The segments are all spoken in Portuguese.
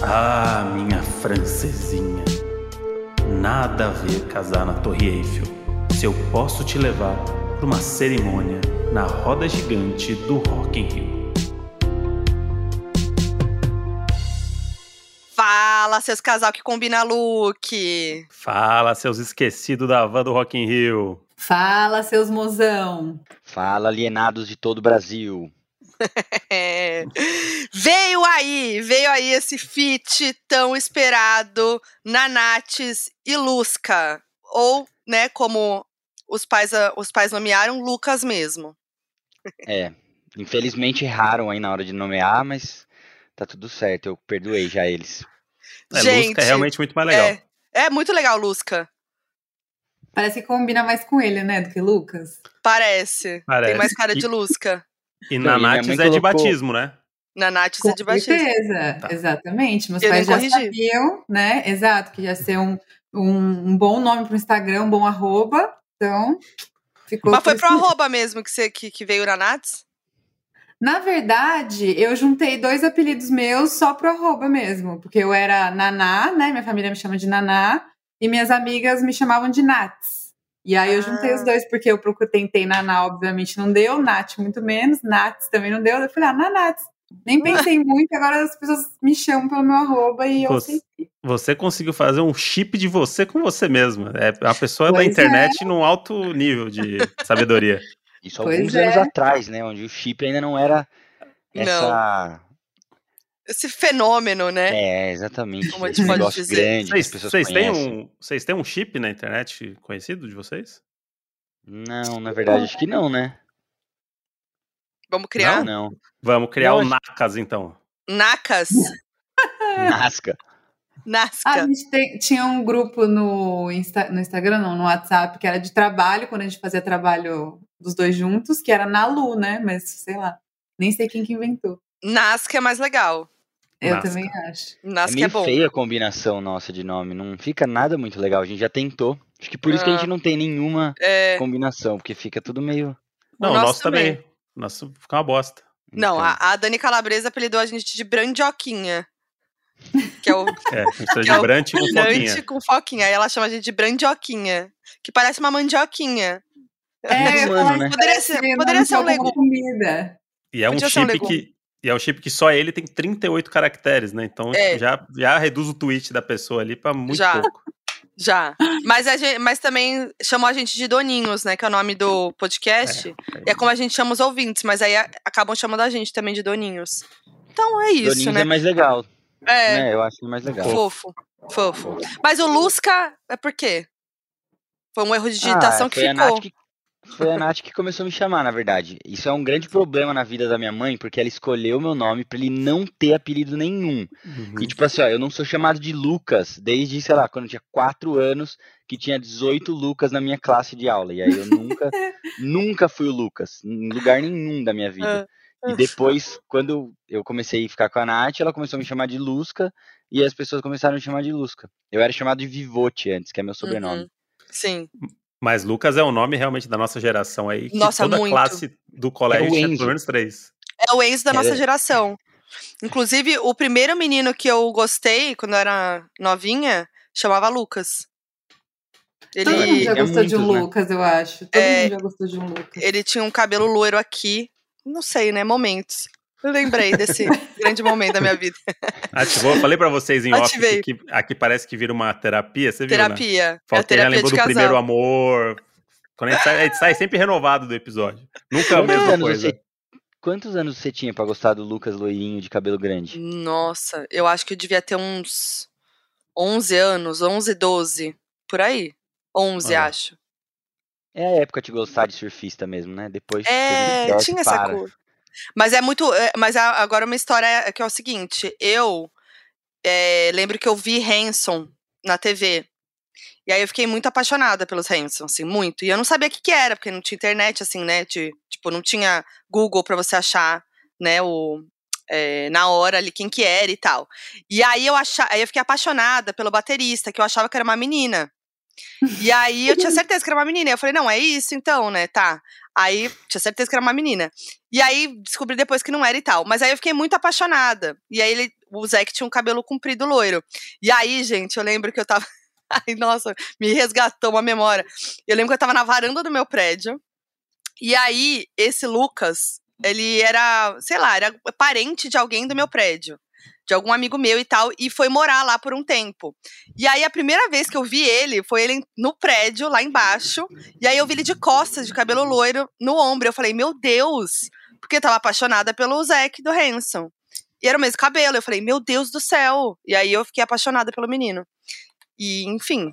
Ah, minha francesinha. Nada a ver casar na Torre Eiffel se eu posso te levar para uma cerimônia na roda gigante do Rock in Rio. Fala, seus casal que combina look. Fala, seus esquecidos da van do Rock in Rio. Fala, seus mozão. Fala, alienados de todo o Brasil. É. Veio aí, veio aí esse feat tão esperado na Nates e Lusca. Ou, né, como os pais, os pais nomearam, Lucas mesmo. É, infelizmente erraram aí na hora de nomear, mas tá tudo certo, eu perdoei já eles. É, Gente, Lusca é realmente muito mais legal. É, é muito legal, Lusca. Parece que combina mais com ele, né, do que Lucas. Parece. Parece. Tem mais cara de Lusca. E na Nates é colocou... de batismo, né? Na Nates é de batismo. Com certeza, tá. exatamente. Meus eu pais já corrigi. sabiam, né? Exato, que ia ser um, um, um bom nome pro Instagram, um bom arroba. Então, ficou. Mas foi pro arroba mesmo que, você, que, que veio na Nates? Na verdade, eu juntei dois apelidos meus só pro arroba mesmo. Porque eu era Naná, né? Minha família me chama de Naná. E minhas amigas me chamavam de Nats. E aí eu juntei ah. os dois, porque eu tentei Naná, obviamente não deu, Nath muito menos, Nats também não deu. Eu falei, ah, Nanats. Nem pensei muito, agora as pessoas me chamam pelo meu arroba e eu você, você conseguiu fazer um chip de você com você mesmo. É a pessoa pois da internet é. num alto nível de sabedoria. Isso pois alguns é. anos atrás, né? Onde o chip ainda não era essa. Não esse fenômeno, né? É, exatamente. Como a gente pode dizer. Grande, vocês, vocês têm um, vocês têm um chip na internet conhecido de vocês? Não, na verdade, acho que não, né? Vamos criar? Não, não. Vamos criar não, o Nacas, então. Nacas? Nasca. Nasca. a gente tem, tinha um grupo no, Insta, no Instagram, não, no WhatsApp, que era de trabalho, quando a gente fazia trabalho dos dois juntos, que era na Lu, né? Mas, sei lá, nem sei quem que inventou. Nasca é mais legal. Eu Nasca. também acho. Nasca é meio é bom. feia a combinação nossa de nome, não fica nada muito legal. A gente já tentou. Acho que por isso que a gente ah. não tem nenhuma é... combinação, porque fica tudo meio. Não, o nosso, nosso também. também. Nosso fica uma bosta. Não, então... a, a, Dani Calabresa apelidou a gente de Brandioquinha. Que é o. É, mistura de é com foquinha. com foquinha. Aí ela chama a gente de Brandioquinha. Que parece uma mandioquinha. É, humano, né? poderia ser, poderia ser um legume. Comida. E é um Podia chip um que e é um chip que só ele tem 38 caracteres, né? Então é. já, já reduz o tweet da pessoa ali pra muito já. pouco. Já. Mas, a gente, mas também chamou a gente de Doninhos, né? Que é o nome do podcast. É, é. E é como a gente chama os ouvintes, mas aí acabam chamando a gente também de Doninhos. Então é isso, Doninhos né? é mais legal. É. Né? Eu acho mais legal. Fofo. Fofo. Mas o Lusca é por quê? Foi um erro de digitação ah, que ficou. Que foi a Nath que começou a me chamar, na verdade. Isso é um grande problema na vida da minha mãe, porque ela escolheu meu nome para ele não ter apelido nenhum. Uhum. E tipo assim, ó, eu não sou chamado de Lucas desde, sei lá, quando eu tinha 4 anos, que tinha 18 Lucas na minha classe de aula. E aí eu nunca, nunca fui o Lucas, em lugar nenhum da minha vida. E depois, quando eu comecei a ficar com a Nath, ela começou a me chamar de Lusca, e as pessoas começaram a me chamar de Lusca. Eu era chamado de Vivote antes, que é meu sobrenome. Uhum. Sim. Mas Lucas é o nome realmente da nossa geração aí. Que nossa, toda muito. classe do colégio é tinha pelo menos três. É o Enzo da nossa é. geração. Inclusive, o primeiro menino que eu gostei quando eu era novinha chamava Lucas. Ele... Todo mundo já é gostou de um né? Lucas, eu acho. Todo é... mundo já gostou de um Lucas. Ele tinha um cabelo loiro aqui. Não sei, né? Momentos. Eu lembrei desse grande momento da minha vida. Ativou, falei pra vocês em Ativei. off que aqui parece que vira uma terapia, você terapia. viu, né? Terapia. É terapia lembrou do casal. primeiro amor. Quando a gente, sai, a gente sai sempre renovado do episódio. Nunca a mesma coisa. Você, quantos anos você tinha pra gostar do Lucas loirinho de cabelo grande? Nossa, eu acho que eu devia ter uns 11 anos, 11, 12, por aí. 11, ah. acho. É a época de gostar de surfista mesmo, né? Depois. É, tinha essa cor. Mas é muito. É, mas agora uma história que é o seguinte: eu é, lembro que eu vi Hanson na TV. E aí eu fiquei muito apaixonada pelos Hanson, assim, muito. E eu não sabia o que, que era, porque não tinha internet, assim, né? De, tipo, não tinha Google para você achar, né, o, é, na hora ali quem que era e tal. E aí eu, achava, aí eu fiquei apaixonada pelo baterista, que eu achava que era uma menina. E aí eu tinha certeza que era uma menina. Eu falei, não, é isso então, né? Tá. Aí tinha certeza que era uma menina. E aí descobri depois que não era e tal. Mas aí eu fiquei muito apaixonada. E aí ele, o Zeke tinha um cabelo comprido loiro. E aí, gente, eu lembro que eu tava. Ai, nossa, me resgatou uma memória. Eu lembro que eu tava na varanda do meu prédio. E aí, esse Lucas, ele era, sei lá, era parente de alguém do meu prédio de algum amigo meu e tal, e foi morar lá por um tempo. E aí a primeira vez que eu vi ele foi ele no prédio, lá embaixo, e aí eu vi ele de costas, de cabelo loiro, no ombro. Eu falei, meu Deus! Porque eu tava apaixonada pelo Zac do Hanson. E era o mesmo cabelo. Eu falei, meu Deus do céu! E aí eu fiquei apaixonada pelo menino. E, enfim,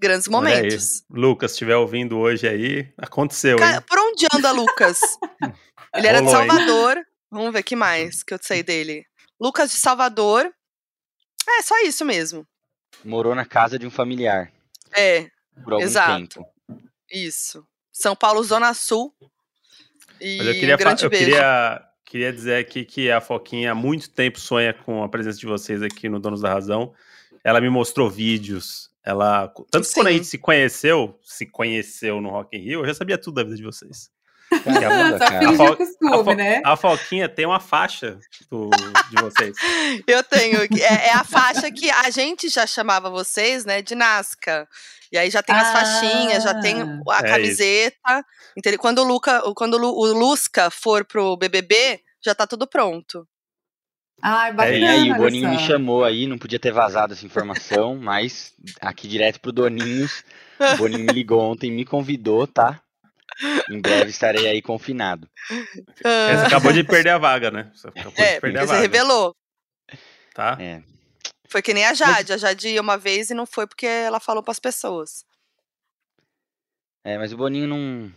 grandes momentos. Lucas, estiver ouvindo hoje aí, aconteceu, hein? Por onde anda Lucas? ele era de Salvador. Vamos ver que mais que eu sei dele. Lucas de Salvador. É, só isso mesmo. Morou na casa de um familiar. É. Por algum exato. tempo. Isso. São Paulo, Zona Sul. E Mas eu queria, um grande eu beijo. queria, queria dizer aqui que a Foquinha há muito tempo sonha com a presença de vocês aqui no Donos da Razão. Ela me mostrou vídeos. Ela, tanto que quando a gente se conheceu, se conheceu no Rock in Rio, eu já sabia tudo da vida de vocês. Caramba, Só finge costume, a, né? A Foquinha tem uma faixa do, de vocês. Eu tenho. É, é, a faixa que a gente já chamava vocês, né, de Nazca. E aí já tem as ah, faixinhas, já tem a é camiseta. Entendeu? Quando o Luca, quando o Lusca for pro BBB, já tá tudo pronto. Ai, bacana, é, aí o Boninho me chamou aí, não podia ter vazado essa informação, mas aqui direto pro Doninhos. O Boninho me ligou ontem, me convidou, tá? Em breve estarei aí confinado. Ah. Você acabou de perder a vaga, né? Você acabou é, de perder a vaga. Você revelou. Tá? É. Foi que nem a Jade. A Jade ia uma vez e não foi porque ela falou para as pessoas. É, mas o Boninho não.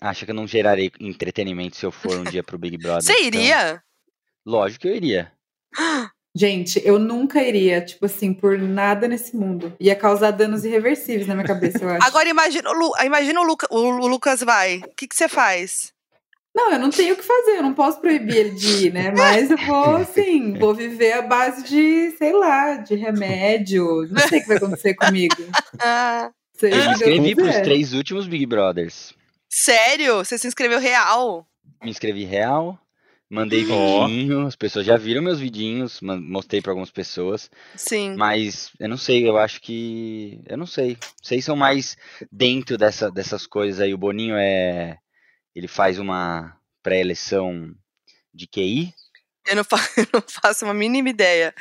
Acha que eu não gerarei entretenimento se eu for um dia pro Big Brother. Você iria? Então... Lógico que eu iria. Gente, eu nunca iria, tipo assim, por nada nesse mundo. Ia causar danos irreversíveis na minha cabeça, eu acho. Agora imagina, imagina o, Luca, o Lucas vai. O que, que você faz? Não, eu não tenho o que fazer, eu não posso proibir ele de ir, né? Mas eu vou, assim, vou viver à base de, sei lá, de remédio. Não sei o que vai acontecer comigo. Sei eu me inscrevi pros três últimos Big Brothers. Sério? Você se inscreveu real? Me inscrevi real. Mandei vidinho, as pessoas já viram meus vidinhos, mostrei para algumas pessoas. Sim. Mas eu não sei, eu acho que. Eu não sei. Vocês são mais dentro dessa, dessas coisas aí. O Boninho é. Ele faz uma pré-eleição de QI? Eu não, faço, eu não faço uma mínima ideia.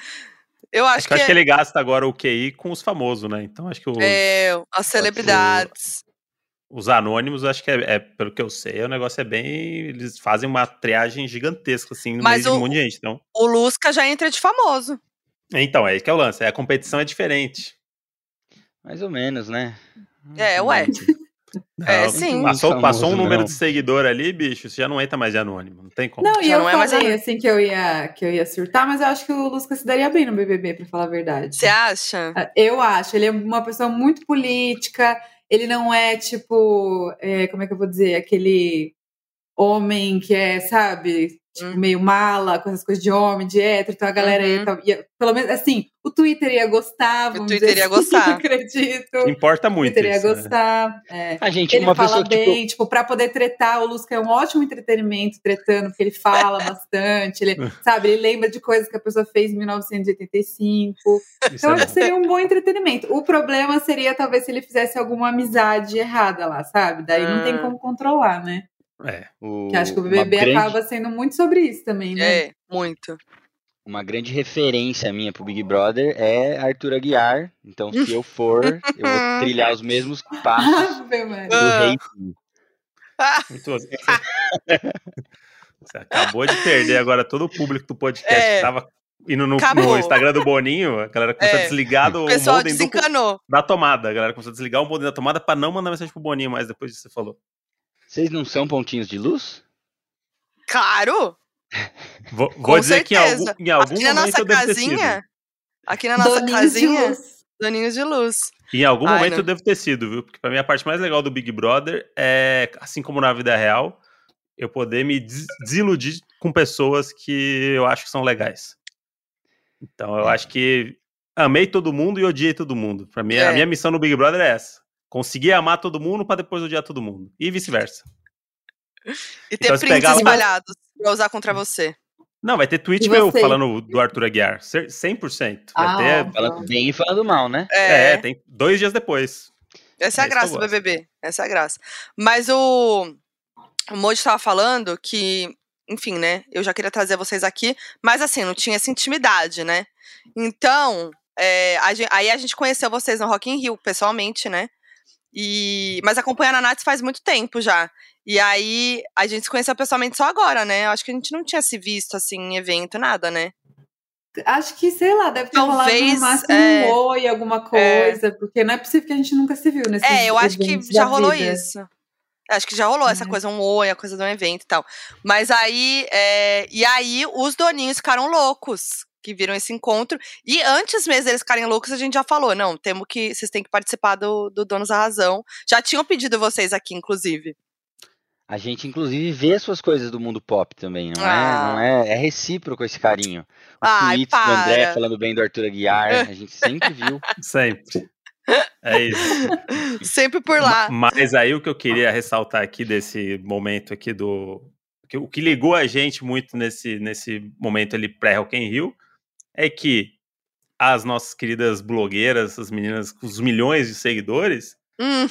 Eu acho, acho que, que, acho que ele gasta agora o QI com os famosos, né? Então acho que os, É, as celebridades. Os anônimos, acho que é, é, pelo que eu sei, o negócio é bem. Eles fazem uma triagem gigantesca, assim, no Mas meio o, de um monte de gente. Então... O Lusca já entra de famoso. Então, é isso que é o lance. A competição é diferente. Mais ou menos, né? É, ué. Não, é, sim. Passou, passou um número de seguidor ali, bicho, você já não entra mais de anônimo, não tem como. Não, e eu não é falei mais assim que eu, ia, que eu ia surtar, mas eu acho que o Lusca se daria bem no BBB, pra falar a verdade. Você acha? Eu acho, ele é uma pessoa muito política, ele não é tipo, é, como é que eu vou dizer, aquele homem que é, sabe, tipo, hum. meio mala, com essas coisas de homem, de hétero, então a galera uhum. ia, ia, pelo menos assim, o Twitter ia gostar, o Twitter ia assim, gostar. acredito. Importa muito. O Twitter isso, ia né? gostar. Né? É. A gente, ele uma fala pessoa bem, tipo... tipo, pra poder tretar, o Lusca é um ótimo entretenimento tretando, porque ele fala bastante, ele, sabe, ele lembra de coisas que a pessoa fez em 1985. Isso então, é acho que seria um bom entretenimento. O problema seria, talvez, se ele fizesse alguma amizade errada lá, sabe? Daí não tem ah. como controlar, né? É. O, que acho que o BBB grande... acaba sendo muito sobre isso também, né? É, muito. Uma grande referência minha pro Big Brother é Arthur Aguiar. Então, se eu for, eu vou trilhar os mesmos passos do rei. Muito Você acabou de perder agora todo o público do podcast é. que tava indo no, no, Instagram do Boninho, a galera começou é. a desligar do o modem do, da tomada. A galera começou a desligar o modem da tomada para não mandar mensagem pro Boninho mais depois disso que você falou. Vocês não são pontinhos de luz? Claro! Vou, vou dizer certeza. que em algum, em algum aqui na momento nossa casinha, aqui na nossa Doninhos casinha, de Doninhos de luz. Em algum Ai, momento não. eu devo ter sido, viu? Porque pra mim a parte mais legal do Big Brother é, assim como na vida real, eu poder me desiludir com pessoas que eu acho que são legais. Então eu é. acho que amei todo mundo e odiei todo mundo. Pra mim, é. a minha missão no Big Brother é essa. Conseguir amar todo mundo para depois odiar todo mundo. E vice-versa. E ter então, prints espalhados pra usar contra você. Não, vai ter tweet meu falando do Arthur Aguiar. 100%. Vai ah, ter... Falando bem e falando mal, né? É. é, tem dois dias depois. Essa é a graça do BBB. Essa é a graça. Mas o, o Moji estava falando que, enfim, né? Eu já queria trazer vocês aqui, mas assim, não tinha essa intimidade, né? Então, é, a gente, aí a gente conheceu vocês no Rock in Rio, pessoalmente, né? E, mas acompanhando a Nath faz muito tempo já. E aí a gente se conheceu pessoalmente só agora, né? Eu acho que a gente não tinha se visto assim em evento, nada, né? Acho que, sei lá, deve ter Talvez, rolado no é, um oi, alguma é. coisa, é, porque não é possível que a gente nunca se viu nesse É, eu acho que já rolou vida. isso. Acho que já rolou é. essa coisa, um oi, a coisa do evento e tal. Mas aí, é, e aí os doninhos ficaram loucos que viram esse encontro. E antes mesmo deles ficarem loucos, a gente já falou: não, temos que. Vocês têm que participar do, do Donos da Razão. Já tinham pedido vocês aqui, inclusive. A gente, inclusive, vê as suas coisas do mundo pop também, não ah. é? Não é, é recíproco esse carinho. Os Ai, tweets para. do André falando bem do Arthur Aguiar, a gente sempre viu. Sempre. É isso. sempre por lá. Mas aí o que eu queria ressaltar aqui desse momento aqui do. O que ligou a gente muito nesse, nesse momento ali pré-Rock in Rio é que as nossas queridas blogueiras, as meninas com os milhões de seguidores, hum.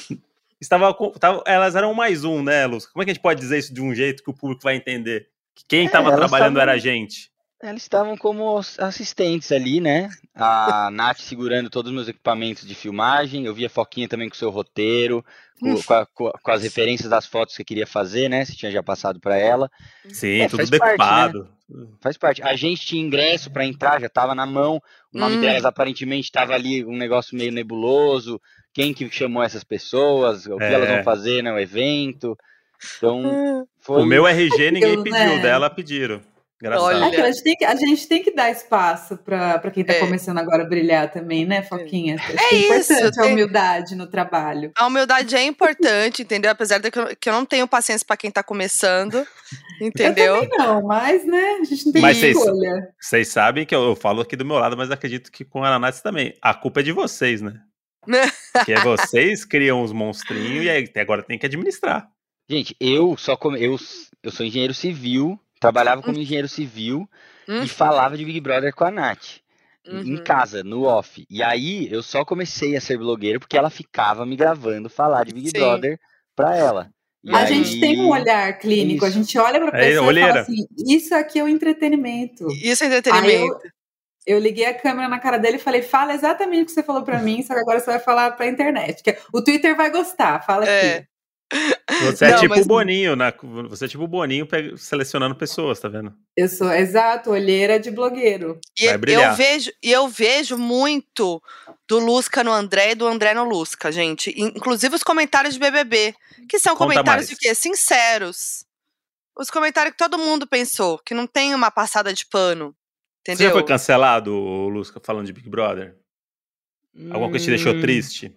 estava, estava, elas eram mais um, né, Luz? Como é que a gente pode dizer isso de um jeito que o público vai entender? Que quem estava é, trabalhando tavam, era a gente. Elas estavam como assistentes ali, né? A Nath segurando todos os meus equipamentos de filmagem, eu via a Foquinha também com o seu roteiro, com, com, a, com, as referências das fotos que eu queria fazer, né? Se tinha já passado para ela. Sim, é, tudo decupado. Né? Faz parte. A gente tinha ingresso para entrar, já estava na mão. O nome hum. delas aparentemente estava ali um negócio meio nebuloso. Quem que chamou essas pessoas? O que é. elas vão fazer no evento? Então, foi... O meu RG ninguém pediu, né? dela pediram. Olha. É a, gente tem que, a gente tem que dar espaço para quem está é. começando agora a brilhar também, né, Foquinha? É, é, é isso. importante a humildade no trabalho. A humildade é importante, entendeu? Apesar de que eu, que eu não tenho paciência para quem está começando, entendeu? Eu não, mas, né, a gente não tem mas escolha. Vocês sabem que eu, eu, falo aqui do meu lado, mas acredito que com a Ananás também. A culpa é de vocês, né? que é vocês criam os monstrinhos e aí agora tem que administrar. Gente, eu só come, eu, eu sou engenheiro civil Trabalhava como uhum. engenheiro civil uhum. e falava de Big Brother com a Nath. Uhum. Em casa, no off. E aí eu só comecei a ser blogueiro porque ela ficava me gravando falar de Big Sim. Brother pra ela. E a aí... gente tem um olhar clínico, isso. a gente olha pra é, pessoa é, e fala assim, isso aqui é o entretenimento. Isso é entretenimento. Eu, liguei a câmera na cara dele e falei, fala exatamente o que você falou pra mim, só que agora você vai falar pra internet. Que o Twitter vai gostar, fala é. aqui. Você é tipo o Boninho, né? Você é tipo o Boninho selecionando pessoas, tá vendo? Eu sou, exato, olheira de blogueiro. E eu vejo, e eu vejo muito do Lusca no André e do André no Lusca, gente. Inclusive os comentários de BBB, que são Conta comentários mais. de quê? Sinceros. Os comentários que todo mundo pensou, que não tem uma passada de pano. Entendeu? Você já foi cancelado, Lusca, falando de Big Brother? Alguma coisa te deixou hum. triste?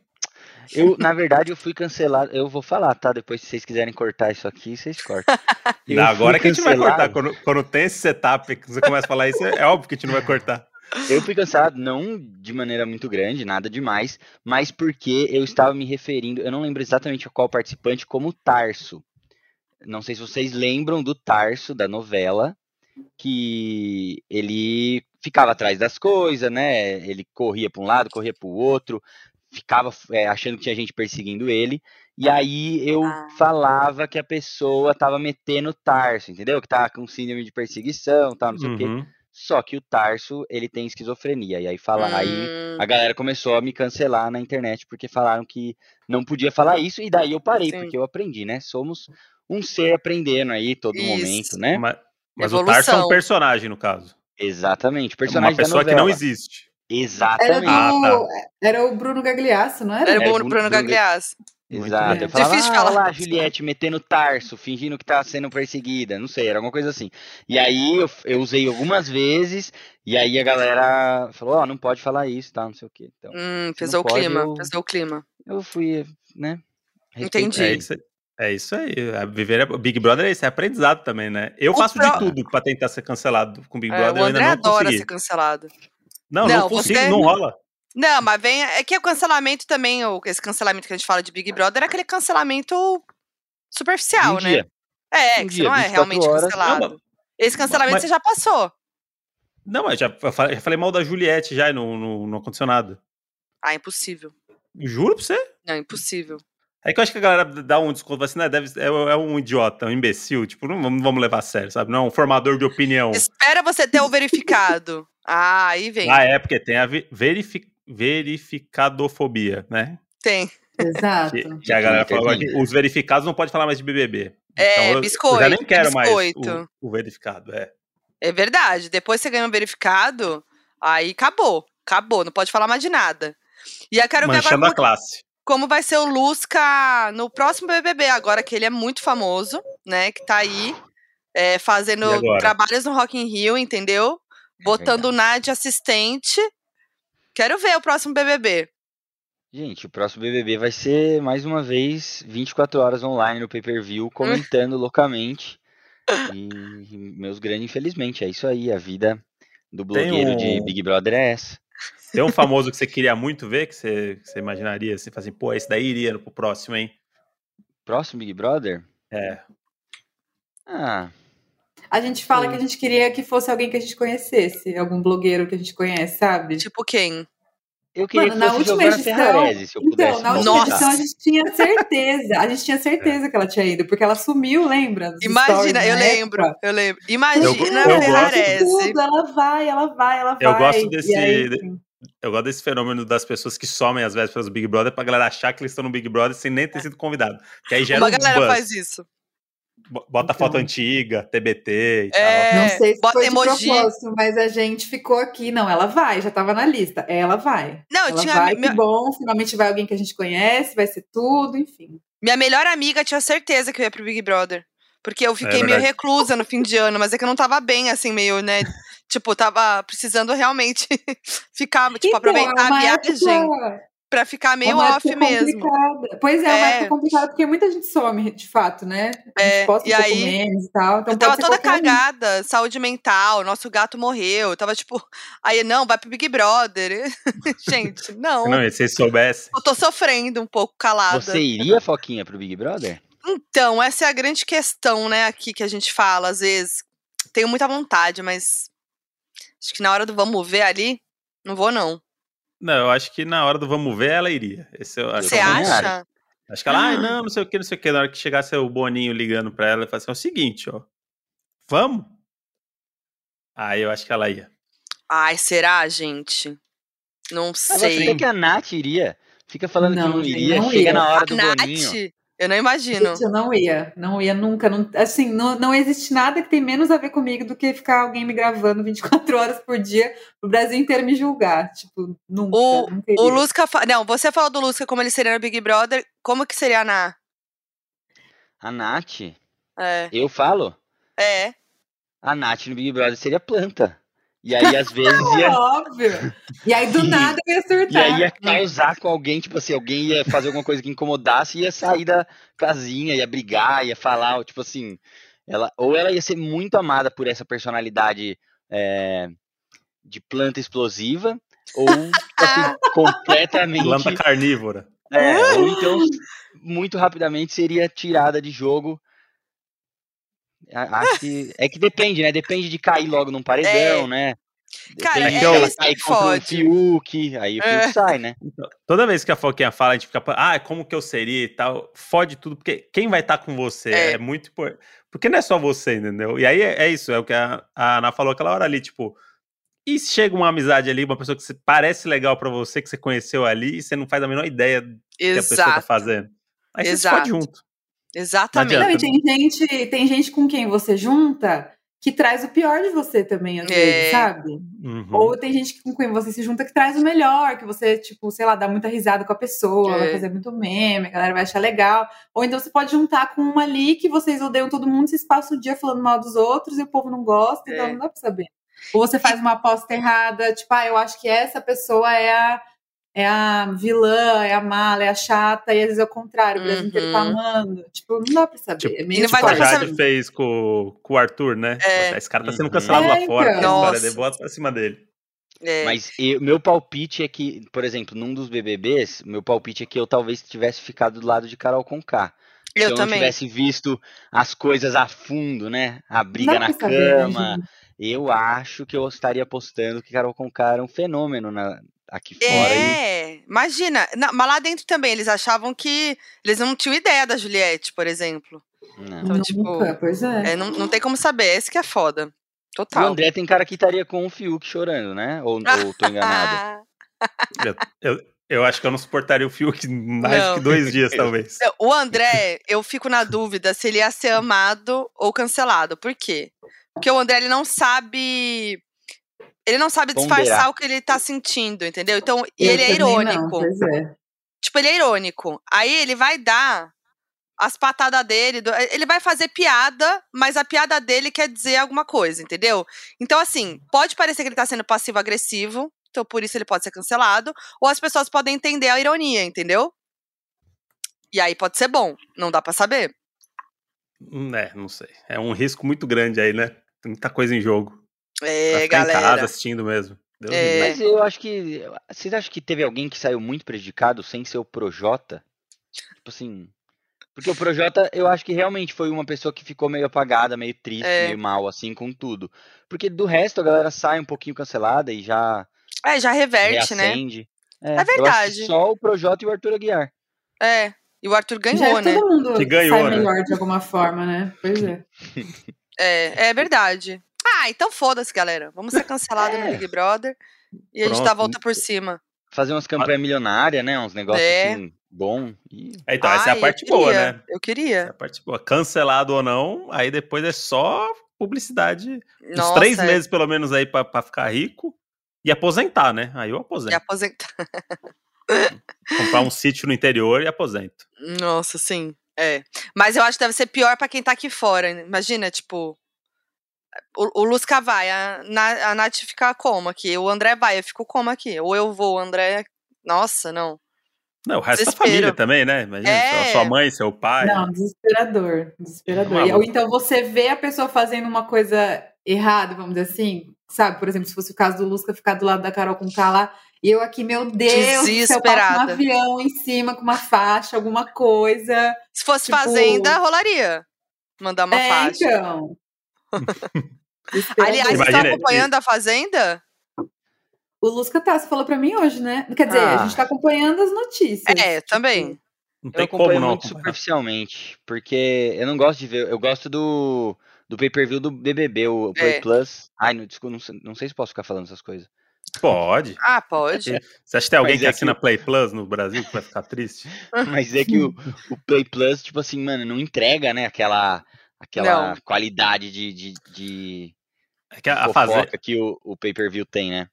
Eu, na verdade, eu fui cancelado. Eu vou falar, tá? Depois, se vocês quiserem cortar isso aqui, vocês cortam. Não, agora que a gente vai cortar. Quando, quando tem esse setup que você começa a falar isso, é óbvio que a gente não vai cortar. Eu fui cancelado não de maneira muito grande, nada demais, mas porque eu estava me referindo, eu não lembro exatamente a qual participante, como Tarso. Não sei se vocês lembram do Tarso, da novela, que ele ficava atrás das coisas, né? Ele corria para um lado, corria para o outro, ficava é, achando que tinha gente perseguindo ele. E aí eu ah. falava que a pessoa tava metendo Tarso, entendeu? Que tava com síndrome de perseguição, tal, não sei uhum. o quê. Uhum. Só que o Tarso, ele tem esquizofrenia. E aí fala, hum. aí a galera começou a me cancelar na internet porque falaram que não podia falar isso e daí eu parei, Sim. porque eu aprendi, né? Somos um ser aprendendo aí todo isso. momento, né? Mas, mas o Tarso é um personagem no caso. Exatamente, personagem é uma pessoa que não existe. Exatamente. Era, do, ah, tá. era o Bruno Gagliasso, não era? Era o Bruno, Bruno Gagliasso. Exato. Eu falava, Difícil ah, falar. lá, Juliette metendo tarso, fingindo que tá sendo perseguida. Não sei, era alguma coisa assim. E aí eu, eu usei algumas vezes, e aí a galera falou, ó, oh, não pode falar isso, tá? Não sei o quê. Então, hum, pesou o pode, clima, eu, pesou o clima. Eu fui, né? Entendi. É isso, é isso aí. Viver Big Brother é isso, é aprendizado também, né? Eu o faço pro... de tudo pra tentar ser cancelado com Big Brother. É, o André eu ainda não adora consegui. ser cancelado. Não, não, não consigo, você... não rola. Não, mas vem. É que o cancelamento também, esse cancelamento que a gente fala de Big Brother, é aquele cancelamento superficial, um né? Dia. É, um que dia, não é realmente horas. cancelado. Não, esse cancelamento mas... você já passou. Não, mas já, já falei mal da Juliette já e não, não, não aconteceu nada. Ah, impossível. Juro pra você? Não, impossível. É que eu acho que a galera dá um desconto assim, né? Deve, é, é um idiota, um imbecil. Tipo, não, não, vamos levar a sério, sabe? Não é um formador de opinião. Espera você ter o verificado. ah, aí vem. Ah, é, porque tem a verifi verificadofobia, né? Tem. Exato. Que, que a galera falou aqui, os verificados não pode falar mais de BBB. É, então, biscoito. Eu já nem quero biscoito. mais o, o, verificado, é. É verdade. Depois você ganha um verificado, aí acabou. Acabou, não pode falar mais de nada. E eu quero Manchando ver agora. a classe como vai ser o Lusca no próximo BBB, agora que ele é muito famoso, né? Que tá aí é, fazendo trabalhos no Rock in Rio, entendeu? Botando o Nath de assistente. Quero ver o próximo BBB. Gente, o próximo BBB vai ser, mais uma vez, 24 horas online no pay-per-view, comentando loucamente. E meus grandes, infelizmente, é isso aí. A vida do blogueiro um... de Big Brother é essa. Tem um famoso que você queria muito ver, que você, que você imaginaria, você fala assim, pô, esse daí iria pro próximo, hein? Próximo Big Brother? É. Ah. A gente fala que a gente queria que fosse alguém que a gente conhecesse, algum blogueiro que a gente conhece, sabe? Tipo quem? Eu queria Mano, que fosse na última edição, Ferrarese, se eu então, na última Nossa. edição a gente tinha certeza, a gente tinha certeza que ela tinha ido, porque ela sumiu, lembra? Imagina, eu lembro, época. eu lembro. Imagina eu, eu Ferrarese. Tudo, ela vai, ela vai, ela vai. Eu gosto desse, aí, eu gosto desse fenômeno das pessoas que somem às vésperas do Big Brother pra galera achar que eles estão no Big Brother sem nem ter sido convidado. Que aí gera Uma um galera buzz. faz isso. Bota então. foto antiga, TBT e é, tal. Não sei se bota foi emoji. de propósito, mas a gente ficou aqui. Não, ela vai, já tava na lista. Ela vai. Não, ela tinha. Vai, que bom, finalmente vai alguém que a gente conhece, vai ser tudo, enfim. Minha melhor amiga tinha certeza que eu ia pro Big Brother. Porque eu fiquei é meio reclusa no fim de ano, mas é que eu não tava bem, assim, meio, né? tipo, tava precisando realmente ficar, tipo, então, aproveitar a viagem. Época... Pra ficar meio off mesmo. Pois é, é, uma época complicada, porque muita gente some, de fato, né? É, e aí, e tal. Então eu tava toda cagada, um. saúde mental, nosso gato morreu. Eu tava tipo, aí, não, vai pro Big Brother. gente, não. Não, se você soubesse. Eu tô sofrendo um pouco calada. Você iria, Foquinha, pro Big Brother? Então, essa é a grande questão, né, aqui que a gente fala, às vezes. Tenho muita vontade, mas acho que na hora do vamos ver ali, não vou, não. Não, eu acho que na hora do vamos ver ela iria. Esse eu, Você acha? Acho que ela, ah, não, não sei o que, não sei o que. Na hora que chegasse o Boninho ligando pra ela, e falasse assim, é o seguinte, ó. Vamos? Aí eu acho que ela ia. Ai, será, gente? Não sei. Mas que a Nath iria. Fica falando não, que não iria, não chega ia. na hora a do Nath, Boninho. Eu não imagino. Gente, eu não ia, não ia nunca. Não, assim, não, não existe nada que tem menos a ver comigo do que ficar alguém me gravando 24 horas por dia o Brasil inteiro me julgar. Tipo, nunca. O, o Lusca. Não, você falou do Lusca como ele seria no Big Brother. Como que seria a Nath? A Nath? É. Eu falo? É. A Nath no Big Brother seria planta. E aí, às vezes, ia. Óbvio. E aí, do e, nada, eu ia surtar. E aí ia causar com alguém, tipo assim, alguém ia fazer alguma coisa que incomodasse e ia sair da casinha, ia brigar, ia falar, tipo assim. Ela, ou ela ia ser muito amada por essa personalidade é, de planta explosiva, ou tipo assim, completamente. Planta carnívora. É, ou então, muito rapidamente seria tirada de jogo Acho que. É que depende, né? Depende de cair logo num paredão, é. né? Cara, Depende é, ela cair contra o Fiuk, aí o Fiuk é. sai, né? Então, toda vez que a Foquinha fala, a gente fica, ah, como que eu seria e tal, fode tudo, porque quem vai estar tá com você é, é muito importante. Porque não é só você, entendeu? E aí é, é isso, é o que a, a, Ana falou aquela hora ali, tipo, e se chega uma amizade ali, uma pessoa que parece legal para você, que você conheceu ali, e você não faz a menor ideia do que a pessoa tá fazendo. Aí Exato. você se fode junto. Exatamente. Não, e tem gente, tem gente com quem você junta que traz o pior de você também, às é. vezes, sabe? Uhum. Ou tem gente com quem você se junta que traz o melhor, que você, tipo, sei lá, dá muita risada com a pessoa, é. vai fazer muito meme, a galera vai achar legal. Ou então você pode juntar com uma ali que vocês odeiam todo mundo, vocês passam o dia falando mal dos outros e o povo não gosta, então é. então não dá pra saber. Ou você faz uma aposta errada, tipo, ah, eu acho que essa pessoa é a é a vilã, é a mala, é a chata, e às vezes é o contrário, o Brasil inteiro tá uhum. amando. Tipo, não dá pra saber. Tipo, é meio tipo a Jade fez com, com o Arthur, né? É. Esse cara tá sendo cancelado é, lá fora, então. a história de bota pra cima dele. É. Mas eu, meu palpite é que, por exemplo, num dos BBBs, meu palpite é que eu talvez tivesse ficado do lado de Carol Conká. Eu Se eu também. não tivesse visto as coisas a fundo, né? A briga não na cama. eu acho que eu estaria apostando que Carol Conká era um fenômeno na, aqui fora. É, e... imagina. Não, mas lá dentro também, eles achavam que. Eles não tinham ideia da Juliette, por exemplo. Não. Então, tipo, Nunca, pois é. é não, não tem como saber, esse que é foda. Total. O André tem cara que estaria com o Fiuk chorando, né? Ou, ou tô enganado? eu, eu, eu, acho que eu não suportaria o Fiuk mais não. que dois dias, talvez. O André, eu fico na dúvida se ele ia ser amado ou cancelado. Por quê? Porque o André, ele não sabe ele não sabe disfarçar Ponderar. o que ele tá sentindo, entendeu? Então, ele é irônico. Não, é. Tipo, ele é irônico. Aí ele vai dar as patadas dele. Ele vai fazer piada, mas a piada dele quer dizer alguma coisa, entendeu? Então, assim, pode parecer que ele tá sendo passivo-agressivo, então por isso ele pode ser cancelado, ou as pessoas podem entender a ironia, entendeu? E aí pode ser bom, não dá para saber. Hum, é, não sei. É um risco muito grande aí, né? Tem muita coisa em jogo. É, galera. em casa assistindo mesmo. É. Mas eu acho que. Vocês acham que teve alguém que saiu muito prejudicado sem ser o Projota? Tipo assim. Porque o Projota, eu acho que realmente foi uma pessoa que ficou meio apagada, meio triste, é. meio mal, assim, com tudo. Porque do resto a galera sai um pouquinho cancelada e já. É, já reverte, né? reacende. né? É, é verdade. só o Projota e o Arthur Aguiar. É. E o Arthur ganhou, já né? Todo mundo que ganhou, sai né? melhor de alguma forma, né? Pois é. é, é verdade. Ah, então foda-se, galera. Vamos ser cancelados é. no Big Brother e Pronto. a gente dá a volta por cima. Fazer umas campanhas milionárias, né? Uns negócios é. assim, bom. E... É, então, essa é a parte boa, né? Eu queria. Essa é a parte boa. Cancelado ou não, aí depois é só publicidade. Nossa, uns três é. meses, pelo menos, aí pra, pra ficar rico. E aposentar, né? Aí eu aposento. E aposentar. Comprar um sítio no interior e aposento. Nossa, sim. É. Mas eu acho que deve ser pior para quem tá aqui fora. Imagina, tipo, o, o Lusca vai, a, a Nath fica como aqui? O André vai, eu fico como aqui? Ou eu vou, o André. Nossa, não. Não, o resto Desespero. da família também, né? Imagina, é... sua mãe, seu pai. Não, desesperador. Desesperador. É Ou então você vê a pessoa fazendo uma coisa errada, vamos dizer assim. Sabe, por exemplo, se fosse o caso do Lusca ficar do lado da Carol com K lá, e eu aqui, meu Deus, se eu passo um avião em cima com uma faixa, alguma coisa. Se fosse tipo... fazenda, rolaria. Mandar uma é, faixa. Então. Aliás, você está acompanhando a Fazenda? O Lusca tá, você falou pra mim hoje, né? Quer dizer, ah. a gente tá acompanhando as notícias. É, também. Não tem eu acompanho como não muito acompanhar. superficialmente, porque eu não gosto de ver, eu gosto do, do pay-per-view do BBB, o Play é. Plus. Ai, não, desculpa, não, sei, não sei se posso ficar falando essas coisas. Pode. Ah, pode. Você acha que tem alguém Mas que é assina que... Play Plus no Brasil que vai ficar triste? Mas é que o, o Play Plus, tipo assim, mano, não entrega, né, aquela aquela não. qualidade de, de, de, é que a, a fazenda que o, o pay-per-view tem, né?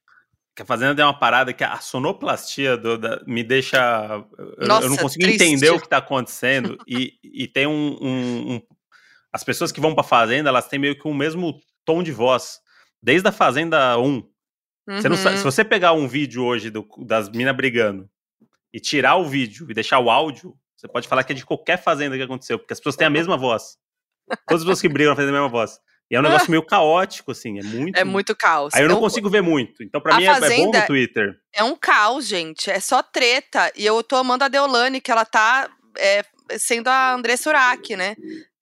Que a Fazenda tem uma parada que a sonoplastia do, da, me deixa. Nossa, eu não consigo triste. entender o que está acontecendo. e, e tem um, um, um, As pessoas que vão pra Fazenda, elas têm meio que o mesmo tom de voz. Desde a Fazenda 1. Uhum. Você não se uhum. você pegar um vídeo hoje do, das minas brigando e tirar o vídeo e deixar o áudio, você pode falar que é de qualquer fazenda que aconteceu, porque as pessoas têm a mesma voz. Todas as pessoas que brigam fazem a mesma voz. E é um negócio meio caótico, assim, é muito... É muito caos. Aí eu não consigo ver muito, então pra a mim é, é, bom no Twitter. É um caos, gente, é só treta. E eu tô amando a Deolane, que ela tá é, sendo a André Surak, né?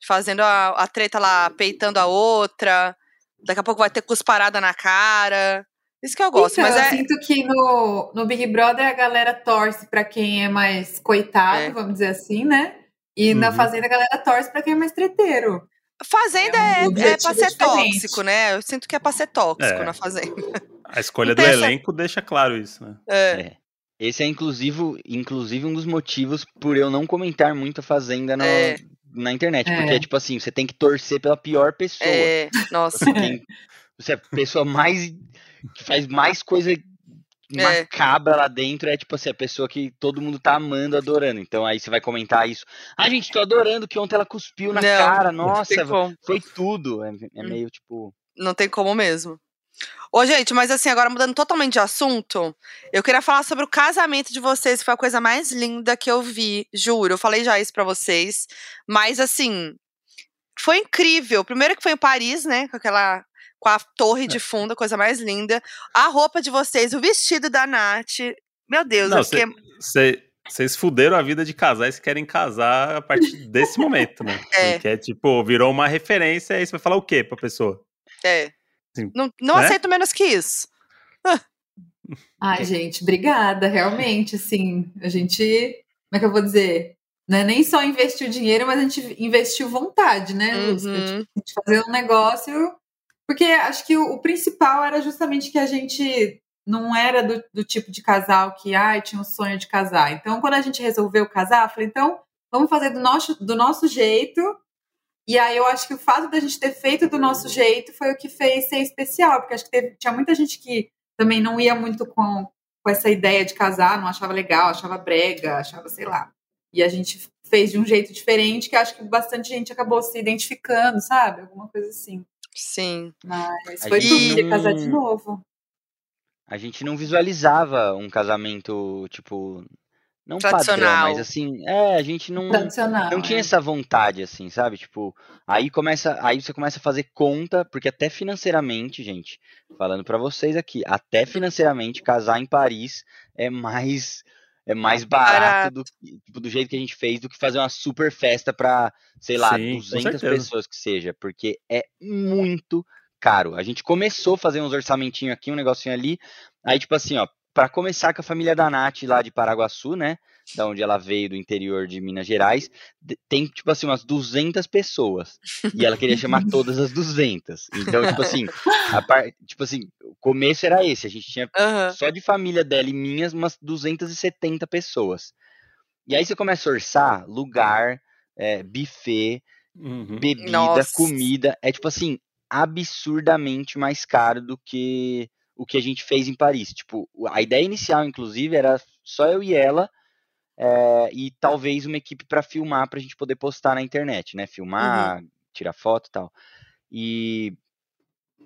Fazendo a, a treta lá, peitando a outra. Daqui a pouco vai ter cusparada na cara. Isso que eu gosto, então, mas é... eu sinto que no, no Big Brother a galera torce para quem é mais coitado, é. vamos dizer assim, né? E uhum. na Fazenda a galera torce para quem é mais treteiro. Fazenda é, um é, é pra ser diferente. tóxico, né? Eu sinto que é pra ser tóxico é. na Fazenda. A escolha do elenco deixa claro isso, né? É. é. Esse é inclusive, inclusive um dos motivos por eu não comentar muito a Fazenda no, é. na internet. Porque é tipo assim, você tem que torcer pela pior pessoa. É, nossa. Você, tem, você é a pessoa mais. que faz mais coisa é. macabra lá dentro é tipo assim, a pessoa que todo mundo tá amando, adorando. Então aí você vai comentar isso. Ah, gente, tô adorando que ontem ela cuspiu na não, cara. Nossa, foi tudo. É, é, hum. meio tipo. Não tem como mesmo. Ô, gente, mas assim, agora mudando totalmente de assunto, eu queria falar sobre o casamento de vocês, que foi a coisa mais linda que eu vi, juro. Eu falei já isso pra vocês. Mas assim, foi incrível. Primeiro que foi em Paris, né? Com aquela com a torre de fundo, a coisa mais linda. A roupa de vocês, o vestido da Nath. Meu Deus, Não, eu fiquei... Vocês fuderam a vida de casais que querem casar a partir desse momento, né? É. Porque é tipo, virou uma referência, aí você vai falar o quê pra pessoa? É. Sim. Não, não Né? aceito menos que isso. Ai, gente, obrigada, realmente, assim, a gente, como é que eu vou dizer? Não é nem só investir o dinheiro, mas a gente investiu vontade, né? Uhum. Tipo, a gente fazer um negócio, porque acho que o, o principal era justamente que a gente não era do, do tipo de casal que, ai, tinha um sonho de casar. Então, quando a gente resolveu casar, eu falei, então, vamos fazer do nosso, do nosso jeito, e aí eu acho que o fato da gente ter feito do nosso jeito foi o que fez ser especial, porque acho que teve, tinha muita gente que também não ia muito com, com essa ideia de casar, não achava legal, achava brega, achava, sei lá. E a gente fez de um jeito diferente, que acho que bastante gente acabou se identificando, sabe? Alguma coisa assim. Sim. Mas A foi tudo, queria não- casar de novo. A gente não visualizava um casamento, tipo, não padrão, Tradicional. mas assim, é, a gente não, não tinha é. essa vontade, assim, sabe? Tipo, aí começa, aí você começa a fazer conta, porque até financeiramente, gente, falando pra vocês aqui, até financeiramente, casar em Paris é mais é mais barato, Barato. do, que- tipo, do jeito que a gente fez do que fazer uma super festa pra, sei lá, Sim, com 200 certeza. pessoas que seja, porque é muito caro. A gente começou a fazer uns orçamentinhos aqui, um negocinho ali, aí tipo assim, ó, pra começar com a família da Nath lá de Paraguaçu, né, da onde ela veio do interior de Minas Gerais, de- tem tipo assim umas 200 pessoas. E ela queria chamar todas as 200. Então, tipo assim, a par... tipo assim, o começo era esse, a gente tinha Aham. só de família dela e minhas umas 270 pessoas. E aí você começa a orçar lugar, é, buffet, Uhum. bebida, Nossa. comida, é tipo assim, absurdamente mais caro do que o que a gente fez em Paris. Tipo, a ideia inicial, inclusive, era só eu e ela é, e talvez uma equipe para filmar pra gente poder postar na internet, né? Filmar, tirar foto e tal. E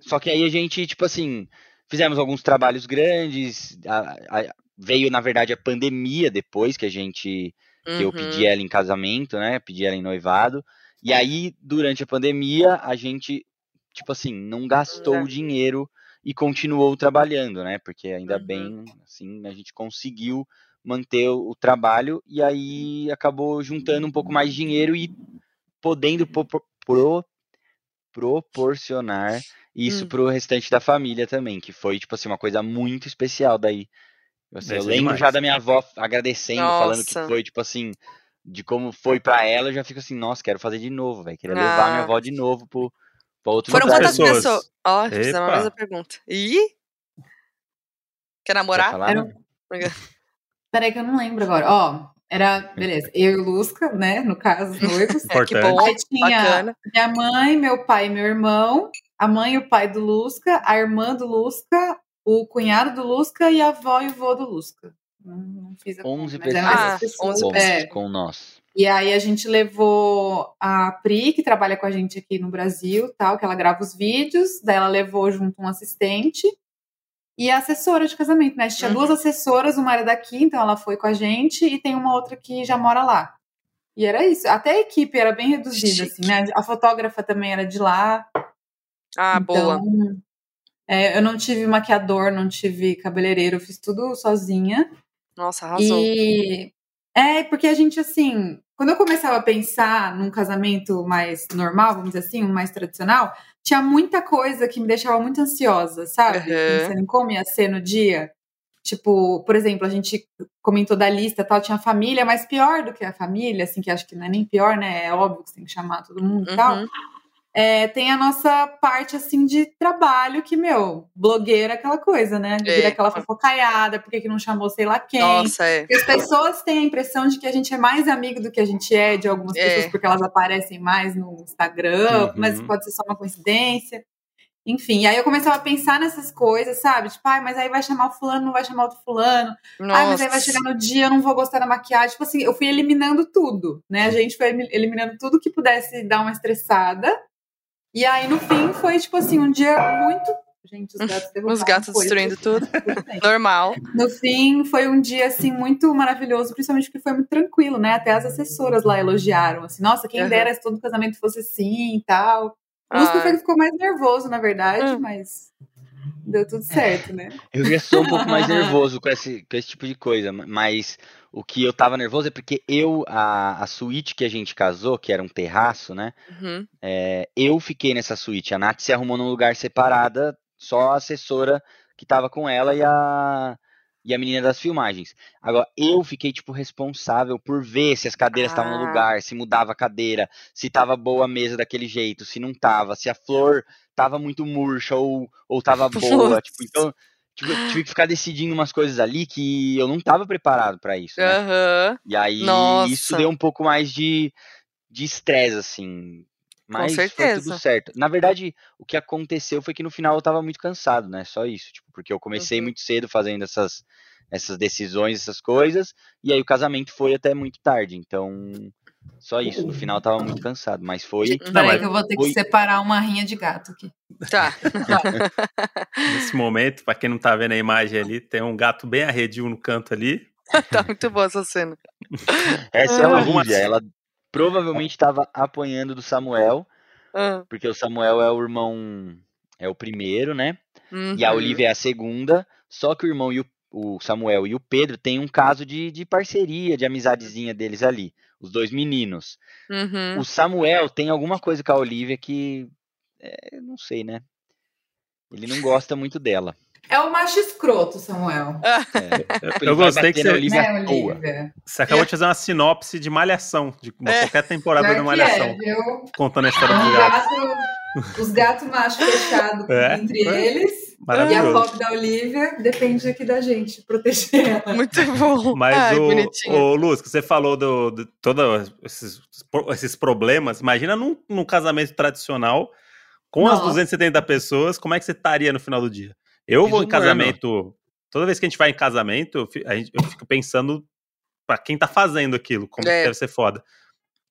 só que aí a gente, tipo assim, fizemos alguns trabalhos grandes, a- a- veio na verdade a pandemia depois que a gente que eu Uhum. pedi ela em casamento, né? Pedi ela em noivado. E aí, durante a pandemia, a gente, tipo assim, não gastou o dinheiro e continuou trabalhando, né? Porque ainda Uhum. bem, assim, a gente conseguiu manter o, o trabalho e aí acabou juntando um pouco mais de dinheiro e podendo pro- pro- pro- proporcionar isso Hum. pro restante da família também, que foi, tipo assim, uma coisa muito especial daí. Assim, eu lembro demais. já da minha avó agradecendo, falando que Nossa. foi, tipo assim, de como foi pra ela, eu já fico assim, nossa, quero fazer de novo, velho. Queria levar minha Ah. avó de novo pro, Foram quantas pessoas? pessoas? Ó, fizemos a mesma pergunta. Ih? Quer Quer namorar? falar? Era Peraí que eu não lembro agora. Ó, era, beleza, eu e o Lusca, né, no caso, os noivos. É, que bom, Aí tinha bacana. minha mãe, meu pai e meu irmão, a mãe e o pai do Lusca, a irmã do Lusca, o cunhado do Lusca e a avó e o vô do Lusca. Não, não fiz a 11 conta, eram pessoas. pessoas. Ah, 11 É. com nós. E aí a gente levou a Pri, que trabalha com a gente aqui no Brasil, tal, que ela grava os vídeos, daí ela levou junto um assistente e a assessora de casamento, né? A gente tinha Uhum. duas assessoras, uma era daqui, então ela foi com a gente, e tem uma outra que já mora lá. E era isso. Até a equipe era bem reduzida, Chique. assim, né? A fotógrafa também era de lá. Ah, boa. então, é, eu não tive maquiador, não tive cabeleireiro, eu fiz tudo sozinha. Nossa, arrasou. E é porque a gente assim, quando eu começava a pensar num casamento mais normal, vamos dizer assim, um mais tradicional, tinha muita coisa que me deixava muito ansiosa, sabe? Uhum. Pensando em como ia ser no dia. Tipo, por exemplo, a gente comentou da lista, tal, tinha a família, mas pior do que a família, assim, que acho que não é nem pior, né? É óbvio que você tem que chamar todo mundo e tal. É, tem a nossa parte, assim, de trabalho, que, meu, blogueira é aquela coisa, né? É. Vira aquela fofocaiada, por que não chamou sei lá quem? Nossa, é. Porque as pessoas têm a impressão de que a gente é mais amigo do que a gente é de algumas É. pessoas, porque elas aparecem mais no Instagram, Uhum. mas pode ser só uma coincidência. Enfim, aí eu começava a pensar nessas coisas, sabe? Tipo, ai, mas aí vai chamar o fulano, não vai chamar outro fulano. Ai, mas aí vai chegar no dia, eu não vou gostar da maquiagem. Tipo assim, eu fui eliminando tudo, né? A gente foi eliminando tudo que pudesse dar uma estressada. E aí, no fim, foi, tipo assim, um dia muito... Gente, os gatos derrubaram Os gatos coisas. destruindo tudo. Normal. No fim, foi um dia, assim, muito maravilhoso, principalmente porque foi muito tranquilo, né? Até as assessoras lá elogiaram, assim, nossa, quem Uhum. dera se todo casamento fosse assim e tal. O Lúcio foi que ficou mais nervoso, na verdade, hum. mas deu tudo certo, né? Eu já sou um pouco mais nervoso com esse, com esse tipo de coisa, mas o que eu tava nervoso é porque eu, a, a suíte que a gente casou, que era um terraço, né? Uhum. É, eu fiquei nessa suíte. A Nath se arrumou num lugar separada, só a assessora que tava com ela e a, e a menina das filmagens. Agora, eu fiquei, tipo, responsável por ver se as cadeiras estavam ah. no lugar, se mudava a cadeira, se tava boa a mesa daquele jeito, se não tava, se a flor tava muito murcha ou, ou tava boa. tipo, então, tipo, eu tive que ficar decidindo umas coisas ali que eu não tava preparado para isso. Né? Uhum. E aí, Nossa. isso deu um pouco mais de estresse, assim. Mas foi tudo certo. Na verdade, o que aconteceu foi que no final eu tava muito cansado, né? Só isso, tipo, porque eu comecei uhum. muito cedo fazendo essas, essas decisões, essas coisas, e aí o casamento foi até muito tarde. Então, só isso. No final eu tava muito cansado, mas foi. Peraí, que eu vou ter foi... que separar uma rinha de gato aqui. Tá. Nesse momento, pra quem não tá vendo a imagem ali, tem um gato bem arredio no canto ali. tá muito boa essa cena. Essa é a Lívia, ela provavelmente estava apanhando do Samuel, uhum. porque o Samuel é o irmão, é o primeiro, né? Uhum. E a uhum. Olivia é a segunda, só que o irmão e o, o Samuel e o Pedro têm um caso de, de parceria, de amizadezinha deles ali, os dois meninos. Uhum. O Samuel tem alguma coisa com a Olivia que, é, não sei, né? Ele não gosta muito dela. É o macho escroto, Samuel. É, eu gostei que você, Olivia é, Olivia. você acabou de fazer uma sinopse de Malhação, de uma, é. qualquer temporada de Malhação. É, contando a história do gato. Os gatos machos fechados é. entre eles. E a pobre da Olivia depende aqui da gente proteger ela. Muito bom. Mas Ai, o, o Luz, que você falou do, de todos esses, esses problemas, imagina num, num casamento tradicional com Nossa. as 270 pessoas, como é que você estaria no final do dia? Eu vou em casamento. Toda vez que a gente vai em casamento, eu fico pensando para quem tá fazendo aquilo, como é. deve ser foda.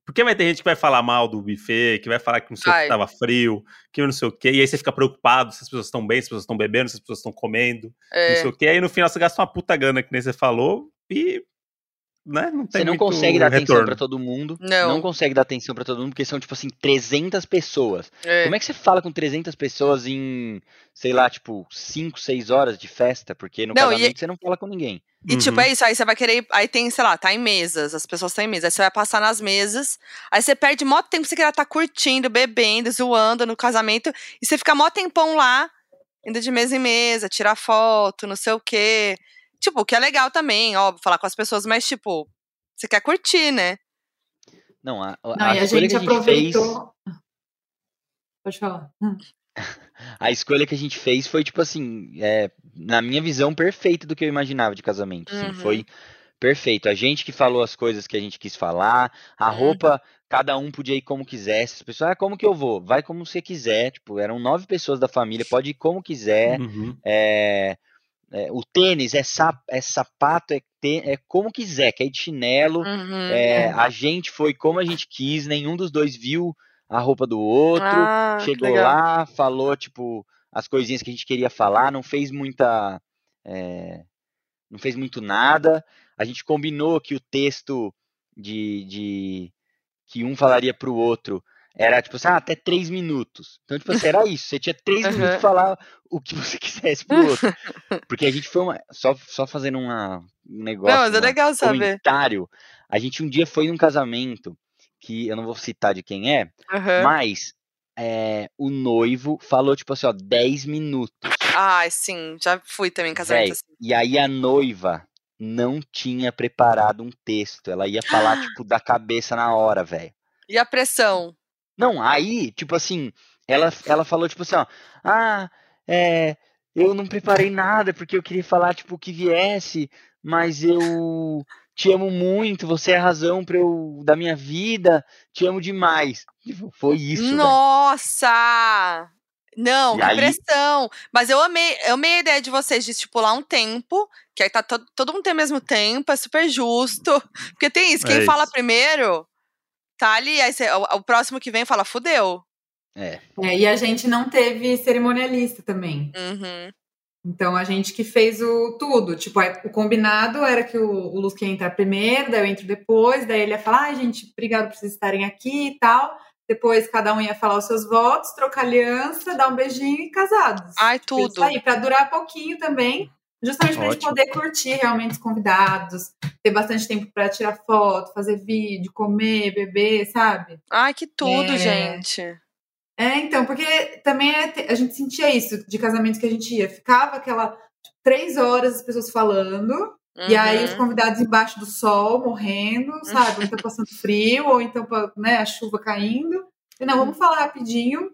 Porque vai ter gente que vai falar mal do buffet, que vai falar que não sei o que tava frio, que não sei o quê, e aí você fica preocupado se as pessoas estão bem, se as pessoas estão bebendo, se as pessoas estão comendo, é. não sei o quê. Aí no final você gasta uma puta gana, que nem você falou, e né? Não você não consegue dar retorno. atenção para todo mundo. Não. não consegue dar atenção para todo mundo, porque são, tipo assim, 300 pessoas. É. Como é que você fala com 300 pessoas em, sei lá, tipo, 5, 6 horas de festa? Porque no não, casamento e... você não fala com ninguém. E uhum. tipo, é isso, aí você vai querer. Aí tem, sei lá, tá em mesas, as pessoas estão em mesas. Aí você vai passar nas mesas, aí você perde mó tempo, você queria estar tá curtindo, bebendo, zoando no casamento, e você fica mó tempão lá, indo de mesa em mesa, tirar foto, não sei o quê. Tipo, que é legal também, óbvio, falar com as pessoas, mas, tipo, você quer curtir, né? Não, a, a, Não, a, a gente, a gente aproveitou. Fez... Pode falar. A escolha que a gente fez foi, tipo assim, é, na minha visão, perfeita do que eu imaginava de casamento. Assim, uhum. Foi perfeito. A gente que falou as coisas que a gente quis falar, a uhum. roupa, cada um podia ir como quisesse. As pessoas, ah, como que eu vou? Vai como você quiser. Tipo, eram nove pessoas da família, pode ir como quiser. Uhum. É, é, o tênis é, sap, é sapato, é, é como quiser, quer ir de chinelo. Uhum, é, é. A gente foi como a gente quis, nenhum dos dois viu a roupa do outro. Ah, chegou lá, falou, tipo, as coisinhas que a gente queria falar, não fez muita. É, não fez muito nada. A gente combinou que o texto de, de que um falaria para o outro era tipo assim, ah, até três minutos. Então, tipo assim, era isso. Você tinha três uhum. minutos pra falar o que você quisesse pro outro. Porque a gente foi uma. Só, só fazendo uma, um negócio. Não, mas é legal saber. Comentário. A gente um dia foi num casamento, que eu não vou citar de quem é, uhum. mas é, o noivo falou, tipo assim, ó, 10 minutos. Ah, sim, já fui também em casamento Véi, assim. E aí a noiva não tinha preparado um texto. Ela ia falar, tipo, da cabeça na hora, velho. E a pressão? Não, aí, tipo assim, ela, ela falou, tipo assim, ó, ah, é, eu não preparei nada porque eu queria falar, tipo, que viesse, mas eu te amo muito, você é a razão pra eu, da minha vida, te amo demais. Tipo, foi isso. Nossa! Véio. Não, e que aí... pressão. Mas eu amei, eu amei a ideia de vocês de estipular um tempo, que aí tá todo, todo mundo tem o mesmo tempo, é super justo. Porque tem isso, quem é fala primeiro tá ali, aí cê, o, o, próximo que vem fala, fudeu. É. é. E a gente não teve cerimonialista também. Uhum. Então a gente que fez o tudo. Tipo, o combinado era que o, o Luz ia entrar primeiro, daí eu entro depois, daí ele ia falar, ai, gente, obrigado por vocês estarem aqui e tal. depois cada um ia falar os seus votos, trocar aliança, dar um beijinho e casados. Ai, tudo. Isso aí, pra durar pouquinho também. Justamente pra gente poder curtir realmente os convidados, ter bastante tempo para tirar foto, fazer vídeo, comer, beber, sabe? Ai, que tudo, é... gente. É, então, porque também é, a gente sentia isso de casamentos que a gente ia. Ficava aquela tipo, três horas as pessoas falando, uhum. e aí os uhum. convidados embaixo do sol, morrendo, sabe? Ou então passando frio, ou então né, a chuva caindo. E não, vamos falar rapidinho,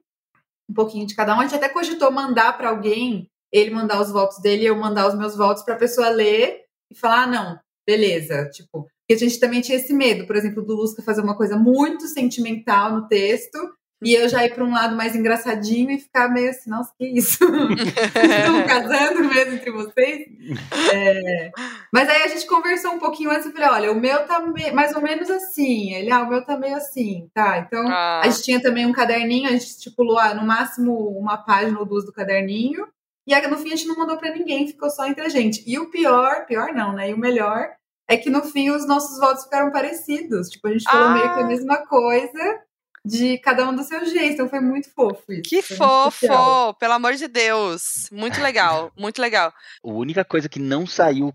um pouquinho de cada um. A gente até cogitou mandar para alguém ele mandar os votos dele e eu mandar os meus votos para a pessoa ler e falar, ah, não, beleza, tipo, e a gente também tinha esse medo, por exemplo, do Lusca fazer uma coisa muito sentimental no texto e eu já ir para um lado mais engraçadinho e ficar meio assim, nossa, que isso? Estão casando mesmo entre vocês? É... Mas aí a gente conversou um pouquinho antes e falei, olha, o meu tá mais ou menos assim. Ele, ah, o meu tá meio assim, tá? Então ah. a gente tinha também um caderninho, a gente estipulou ah, no máximo uma página ou duas do caderninho. E aí, no fim a gente não mandou para ninguém, ficou só entre a gente. E o pior, pior não, né? E o melhor é que no fim os nossos votos ficaram parecidos. Tipo, a gente falou ah. meio que a ah! mesma coisa de cada um do seu jeito. Então foi muito fofo isso. Que fofo! Pelo amor de Deus. Muito legal, muito legal. A única coisa que não saiu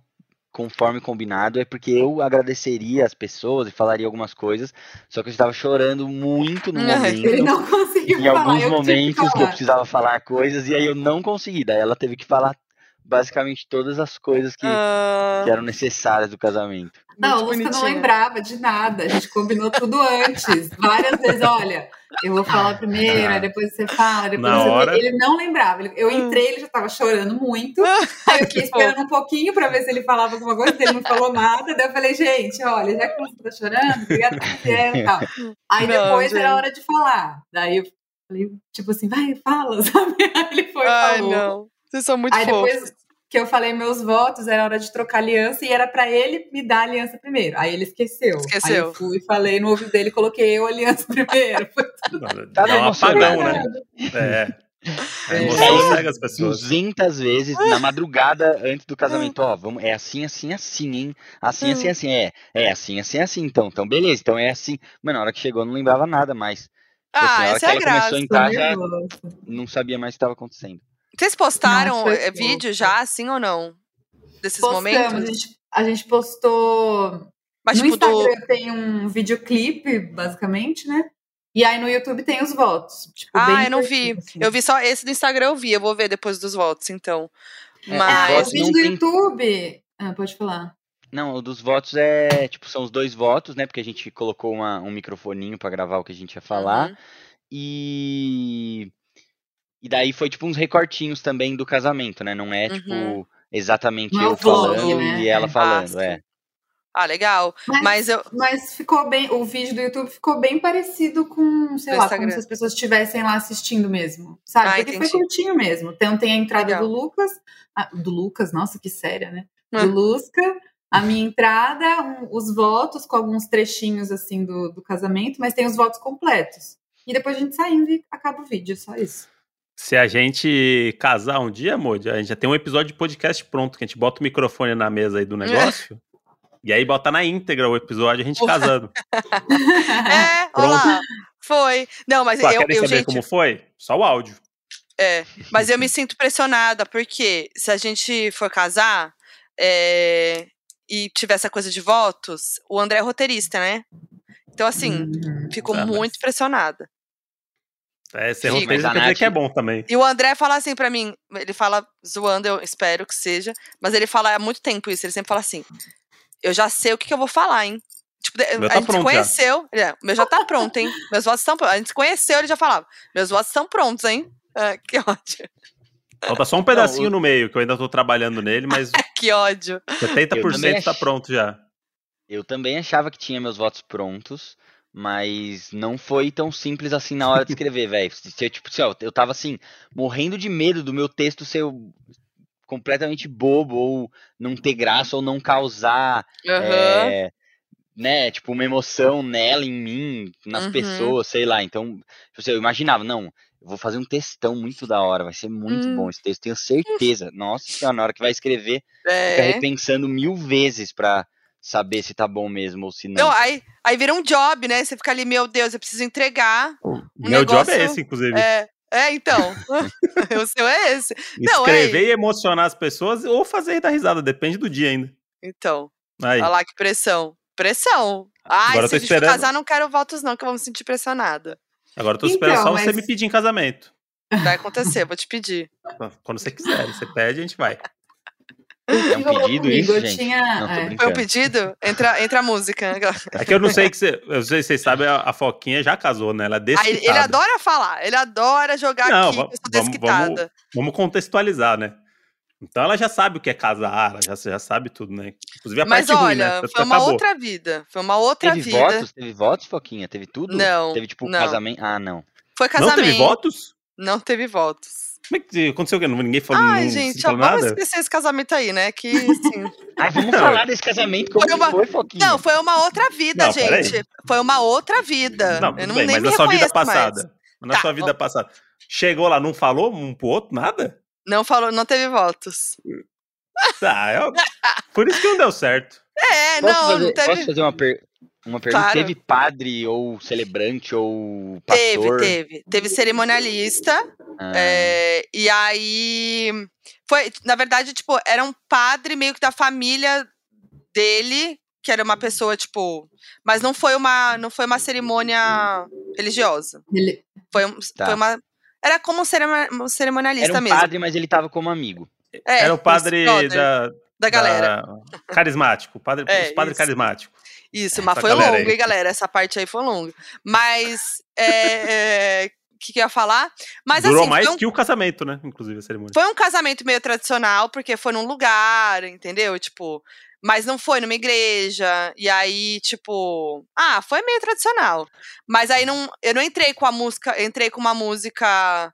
conforme combinado, é porque eu agradeceria as pessoas e falaria algumas coisas, só que eu estava chorando muito no momento. Ele não conseguiu Em falar, alguns momentos que, que eu precisava falar coisas, e aí eu não consegui. Daí ela teve que falar basicamente todas as coisas que, uh... que eram necessárias do casamento. Não, o Lucas não lembrava de nada. A gente combinou tudo antes. Várias vezes, olha, eu vou falar primeiro, aí depois você fala, depois Na você... Hora... Ele não lembrava. Eu hum. entrei, ele já tava chorando muito. Aí eu fiquei esperando um pouquinho para ver se ele falava alguma coisa, ele não falou nada. Daí eu falei, gente, olha, já que você tá chorando, obrigada por e tal. Aí não, depois gente. era hora de falar. Daí eu falei, tipo assim, vai, fala, sabe? Aí ele foi e falou. não. Vocês são muito Aí fofos. depois que eu falei meus votos, era hora de trocar aliança e era para ele me dar a aliança primeiro. Aí ele esqueceu. Esqueceu. Aí eu fui, falei no ouvido dele, coloquei eu a aliança primeiro. Tá Dá um apagão, né? É. É, emoção cega as pessoas. 200 vezes na madrugada antes do casamento. Ó, vamos, é assim, assim, assim, hein? Assim, assim, assim. É, é assim, assim, assim. Então, então beleza. Então é assim. Mas na hora que chegou, eu não lembrava nada mais. Tipo assim, ah, assim, essa é a graça. começou a entrar, já não sabia mais o que estava acontecendo. Vocês postaram Nossa, eh, vídeo já, assim ou não? Desses Postamos, momentos? A gente, a gente postou. Mas, no tipo, Instagram do... tem um videoclipe, basicamente, né? E aí no YouTube tem os votos. Tipo, ah, eu não vi. Assim. Eu vi só esse do Instagram, eu vi. Eu vou ver depois dos votos, então. É, Mas. o vídeo do YouTube. Ah, pode falar. Não, o dos votos é, tipo, são os dois votos, né? Porque a gente colocou uma, um microfoninho para gravar o que a gente ia falar. Uhum. E e daí foi tipo uns recortinhos também do casamento, né? Não é uhum. tipo exatamente Não é eu falando né? e ela é. falando, ah, é. Ah, legal. Mas, mas, eu... mas ficou bem. O vídeo do YouTube ficou bem parecido com, sei do lá, Instagram. como se as pessoas estivessem lá assistindo mesmo. Sabe? Ah, Porque entendi. foi curtinho mesmo. Então tem a entrada legal. do Lucas. Ah, do Lucas, nossa, que séria, né? Do. Lusca, a minha entrada, um, os votos com alguns trechinhos assim do, do casamento, mas tem os votos completos. E depois a gente saindo e acaba o vídeo, só isso. Se a gente casar um dia, amor, a gente já tem um episódio de podcast pronto, que a gente bota o microfone na mesa aí do negócio. E aí bota na íntegra o episódio, a gente casando. é, olá. Foi. Não, mas Pô, eu, eu saber gente... como foi? Só o áudio. É, mas eu me sinto pressionada, porque se a gente for casar é, e tiver essa coisa de votos, o André é roteirista, né? Então, assim, hum, fico ah, muito mas... pressionada. É, ser roteirista quer dizer que é bom também. E o André fala assim para mim, ele fala zoando, eu espero que seja, mas ele fala há muito tempo isso, ele sempre fala assim, eu já sei o que, que eu vou falar, hein? Tipo, a tá gente se conheceu, é, meu já tá pronto, hein? Meus votos estão prontos. A gente se conheceu, ele já falava, meus votos estão prontos, hein? Ah, que ódio. Falta só um pedacinho Não, no meio, que eu ainda tô trabalhando nele, mas. que ódio. 70% tá pronto já. Eu também achava que tinha meus votos prontos. Mas não foi tão simples assim na hora de escrever, velho. Tipo, assim, ó, eu tava assim, morrendo de medo do meu texto ser completamente bobo, ou não ter graça, ou não causar. Uhum. É, né, tipo, uma emoção nela, em mim, nas uhum. pessoas, sei lá. Então, tipo assim, eu imaginava, não, eu vou fazer um textão muito da hora, vai ser muito hum. bom esse texto, tenho certeza. Nossa senhora, na hora que vai escrever, é. fica repensando mil vezes pra, saber se tá bom mesmo ou se não. Não, aí, aí vira um job, né? Você fica ali, meu Deus, eu preciso entregar. Um Meu negócio, job é esse, inclusive. É, é então. o seu é esse. Não, Escrever é. e emocionar as pessoas ou fazer dar risada, depende do dia ainda. Então, Aí. olha lá que pressão. Pressão. Ai, Agora eu se tô a gente esperando. casar, não quero votos não, que eu vou me sentir pressionada. Agora eu tô esperando Então, só você mas- me pedir em casamento. Vai acontecer, vou te pedir. Quando você quiser, você pede, a gente vai. É um pedido isso, eu gente? tinha. Não, tô é. brincando. Foi um pedido? Entra, entra a música. É que eu não sei que você. Eu não sei se vocês sabem, a, a Foquinha já casou, né? Ela é Aí, desquitada. ele adora falar, ele adora jogar Não, aqui, va- que eu sou vamos- desquitada. Vamos contextualizar, né? Então ela já sabe o que é casar, ela já, já sabe tudo, né? Inclusive a Mas parte ruim, olha, né? Tanto que foi uma acabou. outra vida. Foi uma outra Teve vida. votos? Teve votos, Foquinha? Teve tudo? Não, Teve tipo não. casamento? Ah, não. Foi Não casamento. teve votos? Não teve votos. Como é que aconteceu o quê? Ninguém falou, Ai, não gente, ó, falou vamos nada? esquecer esse casamento aí, né? Que, assim... Ai, vamos falar desse casamento, como Foi uma- foi, Foquinha? não, foi uma outra vida, Não, gente. Foi uma outra vida. Não, eu não bem, nem mas me na sua vida reconheço mais. passada. Na Tá, sua vida vamos- passada. Chegou lá, não falou um pro outro, nada? Não falou, não teve votos. Ah, eu... Por isso que não deu certo. É, Posso não, fazer, não teve. posso fazer uma, per- uma pergunta? Claro. Teve padre ou celebrante ou Teve, pastor? teve. Teve cerimonialista. Ah, é, e aí. Foi, na verdade, tipo, era um padre meio que da família dele, que era uma pessoa, tipo. Mas não foi uma, não foi uma cerimônia religiosa. Ele- Foi, um- Tá. foi uma. Era como um cerema- um cerimonialista Era um mesmo. padre, mas ele tava como amigo. É, Era o padre da, da galera. da- Carismático. Padre, É, os padres carismáticos. Isso, mas Essa foi longo, aí. hein, galera? Essa parte aí foi longa. Mas. é, é, O que, que eu ia falar? Mas Durou assim, mais um, que o casamento, né? Inclusive a cerimônia. foi um casamento meio tradicional, porque foi num lugar, entendeu? Tipo. Mas não foi numa igreja. E aí, tipo. Ah, foi meio tradicional. Mas aí não, eu não entrei com a música. Entrei com uma música.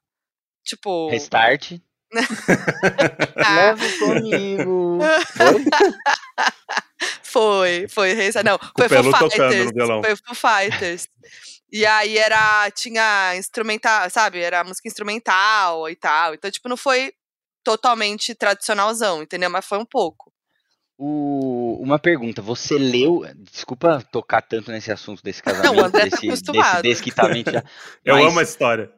Tipo. Restart. ah, Leve comigo. Foi? Foi, Não, foi Foo Fighters. Foi Foo Fighters. E aí era. Tinha instrumental, sabe? Era música instrumental e tal. Então, tipo, não foi totalmente tradicionalzão, entendeu? Mas foi um pouco. O- uma pergunta, você leu. Desculpa tocar tanto nesse assunto desse casamento, o André tá desse, acostumado. desse desquitamento já. Eu mas amo a história.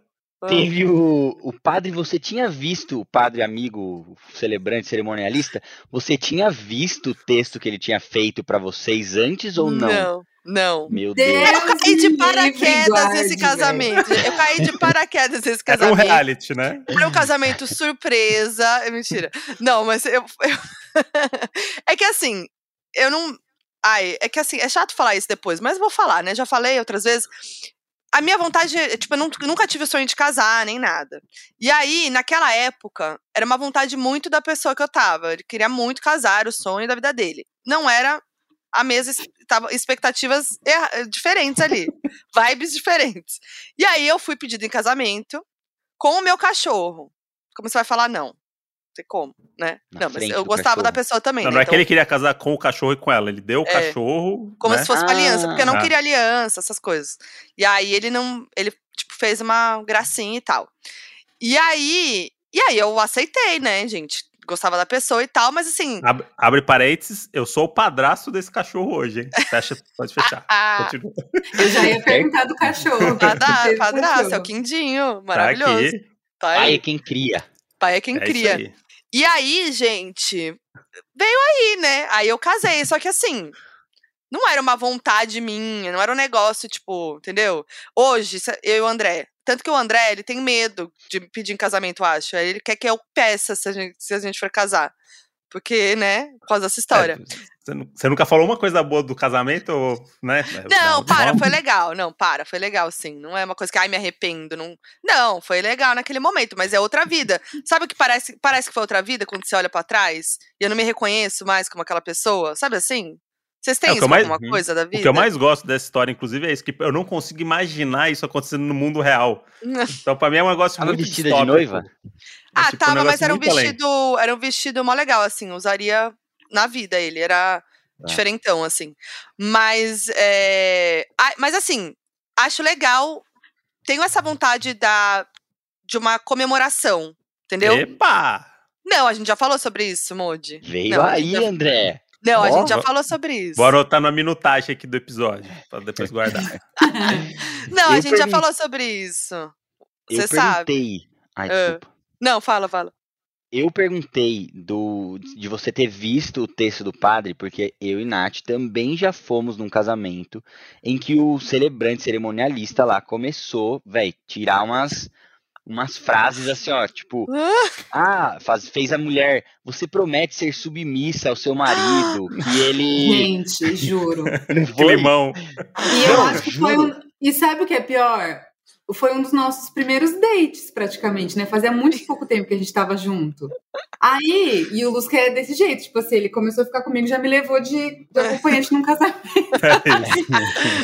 Teve o, o padre, você tinha visto, o padre amigo, celebrante, cerimonialista, você tinha visto o texto que ele tinha feito pra vocês antes ou não? Não, não. Meu Deus. Deus. Eu caí de paraquedas nesse guarde, casamento. Eu caí de paraquedas nesse Era um casamento. reality, né? Foi um casamento surpresa. É mentira. Não, mas eu, eu- é que assim, eu não. Ai, é que assim, é chato falar isso depois, mas eu vou falar, né? Já falei outras vezes. A minha vontade, tipo, eu nunca, tive o sonho de casar, nem nada. E aí, naquela época, era uma vontade muito da pessoa que eu tava. Ele queria muito casar, o sonho da vida dele. Não era a mesma, es- tava expectativas erra- diferentes ali. vibes diferentes. E aí, eu fui pedido em casamento com o meu cachorro. Como você vai falar não? Tem como, né? Na não, mas eu gostava da cachorro. pessoa também. Não, né? não é Então, que ele queria casar com o cachorro e com ela. Ele deu o É. cachorro. como né? se fosse uma aliança, porque eu não Ah. queria aliança, essas coisas. E aí ele não, ele tipo fez uma gracinha e tal. E aí, e aí eu aceitei, né, gente? Gostava da pessoa e tal, mas assim, Abre, abre parênteses, eu sou o padrasto desse cachorro hoje, hein? Fecha, pode fechar. ah, Continua. Eu já ia perguntar do cachorro. padra- Teve padrasto, é o. Quindinho, Tá maravilhoso. aqui. Tá Pai é aí, quem cria. pai é quem É isso cria. E aí, gente, veio aí, né? Aí eu casei, só que assim, não era uma vontade minha, não era um negócio, tipo, entendeu? Hoje, eu e o André. Tanto que o André, ele tem medo de me pedir em casamento, eu acho. Aí Ele quer que eu peça se a gente, se a gente for casar. Porque, né, por causa dessa história. É, você, nu- você nunca falou uma coisa boa do casamento, ou, né? Não, para, não. foi legal. Não, para, foi legal, sim. Não é uma coisa que, ai, me arrependo. Não, não foi legal naquele momento, mas é outra vida. Sabe o que parece, parece que foi outra vida quando você olha pra trás e eu não me reconheço mais como aquela pessoa? Sabe assim? Vocês têm É, isso mais- alguma Uhum. coisa da vida? O que eu mais gosto dessa história, inclusive, é isso, que eu não consigo imaginar isso acontecendo no mundo real. Então, pra mim, é um negócio Tava muito vestida de distópico. noiva? Ah, tipo, um tava, mas negócio era um muito além. vestido. Era um vestido mó legal, assim, usaria na vida ele. Era Tá. diferentão, assim. Mas. É... ah, mas assim, acho legal. Tenho essa vontade da, de uma comemoração. Entendeu? Epa! Não, a gente já falou sobre isso, Modi. Veio Não, aí, já- André. Não, a gente já falou sobre isso. Vou anotar na minutagem aqui do episódio, pra depois guardar. Não, a gente já falou sobre isso. Você sabe. Ai, desculpa. Não, fala, fala. Eu perguntei do, de você ter visto o texto do padre, porque eu e Nath também já fomos num casamento em que o celebrante cerimonialista lá começou, velho, tirar umas, umas frases assim, ó, tipo, ah, faz, fez a mulher, você promete ser submissa ao seu marido, que ele. Gente, juro. Climão. E eu Não, acho que juro. foi um. E sabe o que é pior? Foi um dos nossos primeiros dates, praticamente, né? Fazia muito pouco tempo que a gente tava junto. Aí, e o Lusca é desse jeito, tipo assim, ele começou a ficar comigo já me levou de, de acompanhante num casamento.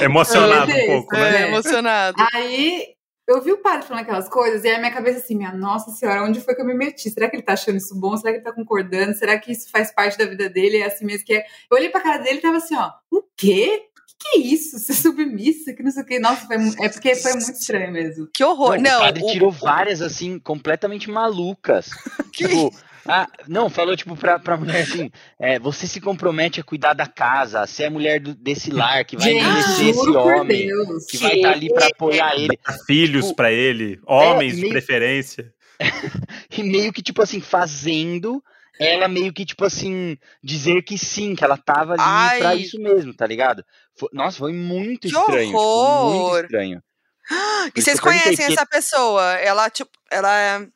É emocionado um pouco, né? É, emocionado. Aí, eu vi o padre falando aquelas coisas, e aí a minha cabeça assim, minha nossa senhora, onde foi que eu me meti? Será que ele tá achando isso bom? Será que ele tá concordando? Será que isso faz parte da vida dele? É assim mesmo que é? Eu olhei pra cara dele e tava assim, ó, o quê? Que é isso? Ser submissa, que não sei o que. Nossa, foi, é porque foi muito estranho mesmo. Que horror. Não, não o padre o... tirou várias, assim, completamente malucas. tipo, ah, não, falou, tipo, pra, pra mulher assim: é, você se compromete a cuidar da casa, a ser a mulher do, desse lar, que vai envelhecer esse homem, Deus. que vai estar tá ali pra apoiar ele. Filhos tipo, pra ele, homens é, meio... de preferência. e meio que, tipo assim, fazendo ela meio que, tipo assim, dizer que sim, que ela tava ali Ai. pra isso mesmo, tá ligado? Foi, nossa, foi muito que estranho. Horror. Tipo, muito estranho. e vocês conhecem essa pessoa? Ela, tipo, ela é.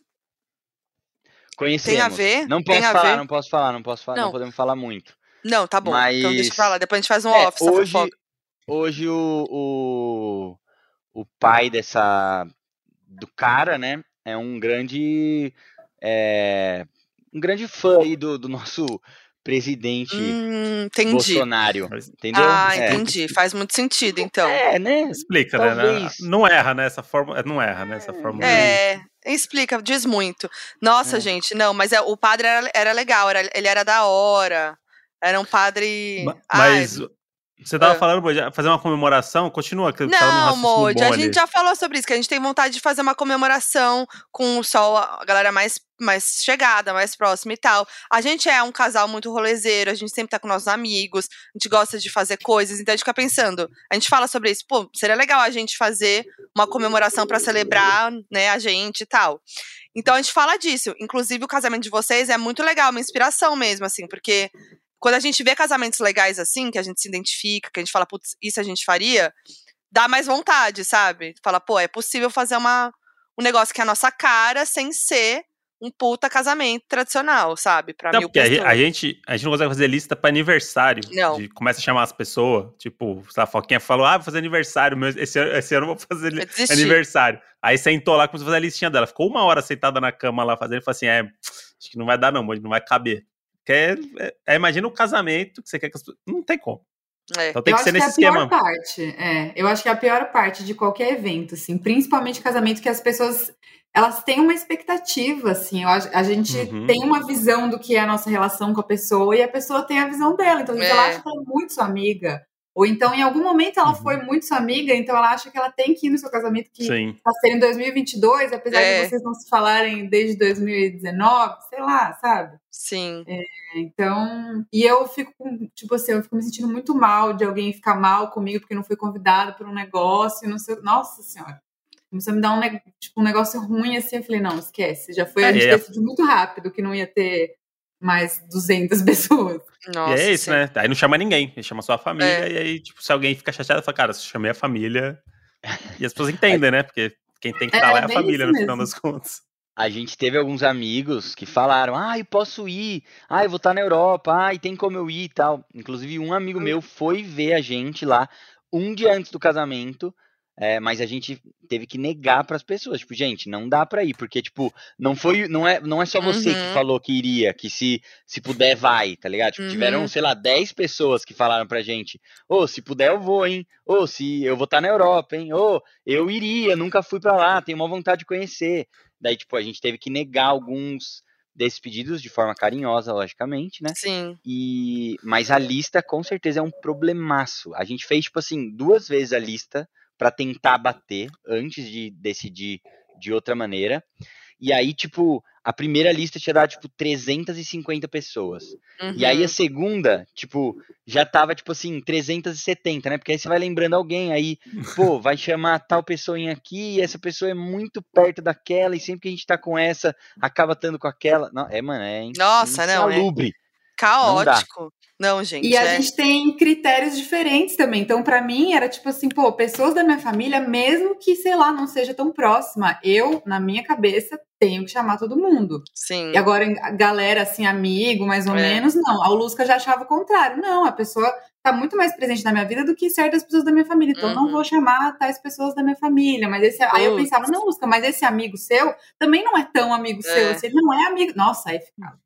Conhecemos. Tem a ver? Não posso Tem falar, não posso falar, não posso falar, não, não podemos falar muito. Não, tá bom. Mas... Então deixa eu falar, depois a gente faz um é, off, hoje, hoje o, o, o pai dessa. do cara, né? É um grande. É, um grande fã aí do, do nosso presidente hum, Bolsonaro. Entendeu? Ah, é. entendi. Faz muito sentido, então. É, né? Explica, né? Talvez. né? Não erra nessa forma. Não erra nessa forma. É, explica, diz muito. Nossa, é. gente, não, mas é, o padre era, era legal, era, ele era da hora. Era um padre. Mas. Ai, você tava é. falando, Moody, fazer uma comemoração? Continua. Que não, Moody, a gente já falou sobre isso, que a gente tem vontade de fazer uma comemoração com só a galera mais, mais chegada, mais próxima e tal. A gente é um casal muito rolezeiro, a gente sempre tá com nossos amigos, a gente gosta de fazer coisas, então a gente fica pensando, a gente fala sobre isso, pô, seria legal a gente fazer uma comemoração para celebrar, né, a gente e tal. Então a gente fala disso. Inclusive, o casamento de vocês é muito legal, uma inspiração mesmo, assim, porque quando a gente vê casamentos legais assim, que a gente se identifica, que a gente fala, putz, isso a gente faria, dá mais vontade, sabe? Fala, pô, é possível fazer uma, um negócio que é a nossa cara sem ser um puta casamento tradicional, sabe? Pra não, mil porque pessoas. A, gente, a gente não consegue fazer lista pra aniversário. Não. De, começa a chamar as pessoas, tipo, a Foquinha falou, ah, vou fazer aniversário, meu, esse, esse ano eu vou fazer aniversário. Aí sentou lá, começou a fazer a listinha dela. Ficou uma hora sentada na cama lá fazendo, e falou assim, é, acho que não vai dar não, não vai caber quer. É, é, imagina um casamento que você quer que as pessoas. Não tem como. É. Então tem eu que ser nesse que é a esquema. Pior parte, é, eu acho que é a pior parte de qualquer evento, assim, principalmente casamento que as pessoas elas têm uma expectativa, assim, a, a gente uhum. tem uma visão do que é a nossa relação com a pessoa e a pessoa tem a visão dela. Então, é. ela acha que ela é muito sua amiga. Ou então, em algum momento, ela uhum. foi muito sua amiga, então ela acha que ela tem que ir no seu casamento, que está sendo em 2022, apesar é. de vocês não se falarem desde 2019, sei lá, sabe? Sim. É, então, e eu fico, tipo assim, eu fico me sentindo muito mal de alguém ficar mal comigo porque não foi convidado para um negócio, não sei, nossa senhora. Começou a me dar um, tipo, um negócio ruim assim, eu falei, não, esquece, já foi, a gente é. decidiu muito rápido que não ia ter mais 200 pessoas. Nossa, e é isso, sim. né? Aí não chama ninguém, ele chama só a família, é. e aí, tipo, se alguém fica chateado, fala, cara, se chamei a família. E as pessoas entendem, né? Porque quem tem que estar é, lá é a família, no final das contas. A gente teve alguns amigos que falaram, ah, eu posso ir, ah, eu vou estar na Europa, ah, e tem como eu ir e tal. Inclusive, um amigo meu foi ver a gente lá um dia antes do casamento, é, mas a gente teve que negar para as pessoas, tipo, gente, não dá para ir, porque tipo, não foi, não é, não é só você uhum. que falou que iria, que se se puder vai, tá ligado? Tipo, uhum. tiveram, sei lá, 10 pessoas que falaram pra gente: "Ô, oh, se puder eu vou, hein? Ô, oh, se eu vou estar tá na Europa, hein? Ô, oh, eu iria, nunca fui para lá, tenho uma vontade de conhecer". Daí, tipo, a gente teve que negar alguns desses pedidos de forma carinhosa, logicamente, né? Sim. E mas a lista com certeza é um problemaço. A gente fez tipo assim, duas vezes a lista para tentar bater antes de decidir de outra maneira. E aí, tipo, a primeira lista tinha dado, tipo, 350 pessoas. Uhum. E aí a segunda, tipo, já tava, tipo assim, 370, né? Porque aí você vai lembrando alguém, aí, pô, vai chamar tal pessoa em aqui, e essa pessoa é muito perto daquela, e sempre que a gente tá com essa, acaba estando com aquela. Não, é, mano, é Nossa, não, é caótico. Não, gente. E a é... gente tem critérios diferentes também. Então, para mim, era tipo assim, pô, pessoas da minha família, mesmo que, sei lá, não seja tão próxima, eu, na minha cabeça, tenho que chamar todo mundo. Sim. E agora, a galera, assim, amigo, mais ou é. menos, não. A Lusca já achava o contrário. Não, a pessoa tá muito mais presente na minha vida do que certas pessoas da minha família. Então, uhum. não vou chamar tais pessoas da minha família. Mas esse. Aí eu pensava, não, Lusca, mas esse amigo seu também não é tão amigo é. seu. Assim, ele não é amigo. Nossa, aí ficava.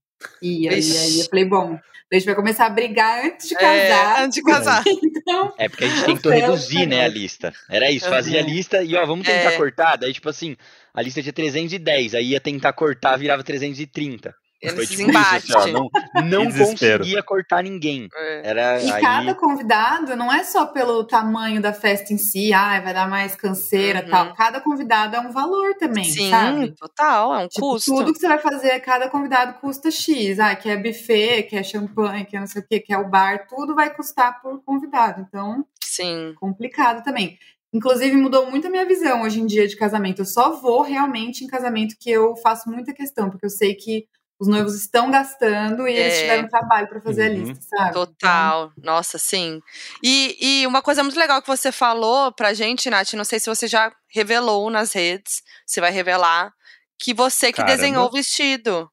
E aí, aí eu falei, bom, a gente vai começar a brigar antes de casar. É, antes de casar. Então, é porque a gente tentou reduzir, né, a lista. Era isso, fazia a lista e, ó, vamos tentar é. cortar. Daí, tipo assim, a lista tinha 310, aí ia tentar cortar, virava 330. Foi tipo isso, assim, ó, não, não conseguia cortar ninguém. É. Era, e aí... cada convidado não é só pelo tamanho da festa em si, ah, vai dar mais canseira uhum. tal. Cada convidado é um valor também, Sim, sabe? total, é um tipo, custo. Tudo que você vai fazer, cada convidado custa X. Ah, que é buffet, que é champanhe, que é não sei o que, que é o bar, tudo vai custar por convidado. Então, Sim. complicado também. Inclusive, mudou muito a minha visão hoje em dia de casamento. Eu só vou realmente em casamento que eu faço muita questão, porque eu sei que os noivos estão gastando e é. eles tiveram trabalho para fazer uhum. a lista, sabe? Total. Então... Nossa, sim. E, e uma coisa muito legal que você falou pra gente, Nath, não sei se você já revelou nas redes, você vai revelar, que você que Caramba. desenhou o vestido.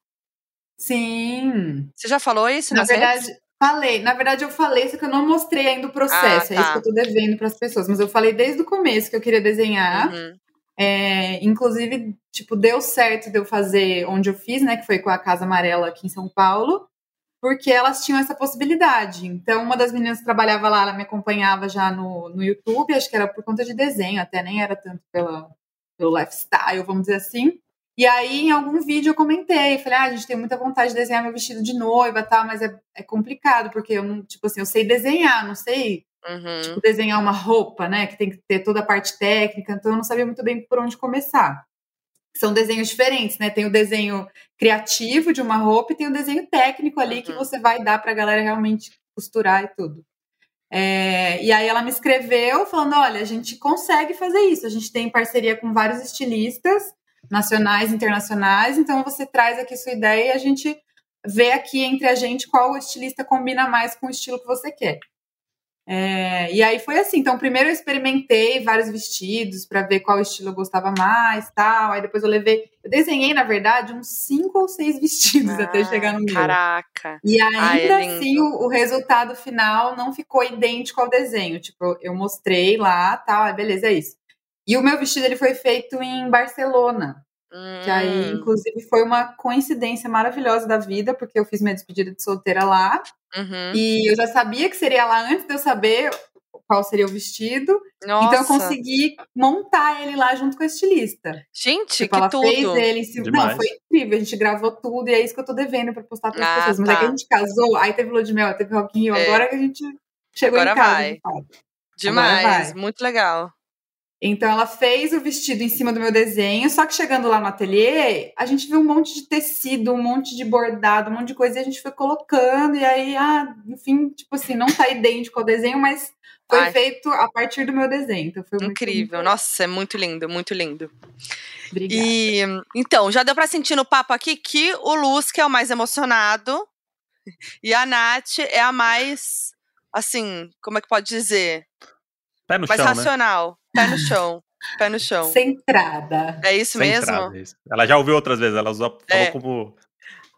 Sim. Você já falou isso Na nas verdade, redes? Falei, na verdade eu falei, só que eu não mostrei ainda o processo, ah, tá. é isso tá. que eu tô devendo para as pessoas, mas eu falei desde o começo que eu queria desenhar. Uhum. É, inclusive, tipo, deu certo de eu fazer onde eu fiz, né? Que foi com a Casa Amarela aqui em São Paulo, porque elas tinham essa possibilidade. Então, uma das meninas que trabalhava lá, ela me acompanhava já no, no YouTube, acho que era por conta de desenho, até nem era tanto pela, pelo lifestyle, vamos dizer assim. E aí, em algum vídeo, eu comentei, falei, ah, a gente tem muita vontade de desenhar meu vestido de noiva, tal, mas é, é complicado, porque eu não, tipo assim, eu sei desenhar, não sei Uhum. Tipo, desenhar uma roupa, né? Que tem que ter toda a parte técnica, então eu não sabia muito bem por onde começar. São desenhos diferentes, né? Tem o desenho criativo de uma roupa e tem o desenho técnico ali uhum. que você vai dar para a galera realmente costurar e tudo. É, e aí ela me escreveu falando: olha, a gente consegue fazer isso, a gente tem parceria com vários estilistas nacionais, internacionais, então você traz aqui sua ideia e a gente vê aqui entre a gente qual estilista combina mais com o estilo que você quer. É, e aí foi assim. Então, primeiro eu experimentei vários vestidos para ver qual estilo eu gostava mais, tal. Aí depois eu levei. Eu desenhei, na verdade, uns cinco ou seis vestidos ah, até chegar no meu. Caraca! E ainda Ai, é assim, o, o, resultado final não ficou idêntico ao desenho. Tipo, eu mostrei lá, tal. Aí beleza, é isso. E o meu vestido ele foi feito em Barcelona. Hum. Que aí, inclusive, foi uma coincidência maravilhosa da vida, porque eu fiz minha despedida de solteira lá. Uhum. E eu já sabia que seria lá antes de eu saber qual seria o vestido. Nossa. Então eu consegui montar ele lá junto com a estilista. Gente, tipo, que ela tudo. fez ele em cima. Não, foi incrível. A gente gravou tudo e é isso que eu tô devendo pra postar para as ah, pessoas. Mas tá. é que a gente casou, aí teve lua de mel, teve Rock in Rio, é. agora que a gente chegou agora em casa. Vai. Demais, vai. muito legal. Então ela fez o vestido em cima do meu desenho, só que chegando lá no ateliê, a gente viu um monte de tecido, um monte de bordado, um monte de coisa, e a gente foi colocando, e aí, ah, enfim, tipo assim, não tá idêntico ao desenho, mas foi Ai. feito a partir do meu desenho. Então foi Incrível. Nossa, é muito lindo, muito lindo. Obrigada. E então, já deu para sentir no papo aqui que o Luz que é o mais emocionado e a Nath é a mais assim, como é que pode dizer? Pé no mais chão, racional. Né? Pé no chão. Pé no chão. Centrada. É isso mesmo? Centrada, é isso. Ela já ouviu outras vezes, ela usou, falou É. como.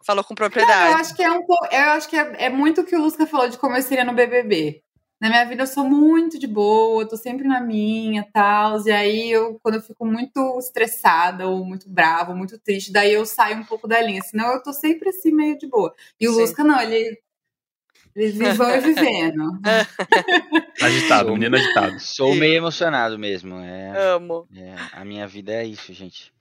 Falou com propriedade. Não, eu acho que é um eu acho que é, é muito o que o Lusca falou de como eu seria no BBB. Na minha vida eu sou muito de boa, tô sempre na minha, tal, e aí eu quando eu fico muito estressada ou muito brava, ou muito triste, daí eu saio um pouco da linha, senão eu tô sempre assim meio de boa. E o Sim. Lusca não, ele eles vivão e vivendo. Agitado, Sou- menino agitado. Sou meio emocionado mesmo. É, Amo. é, a minha vida é isso, gente.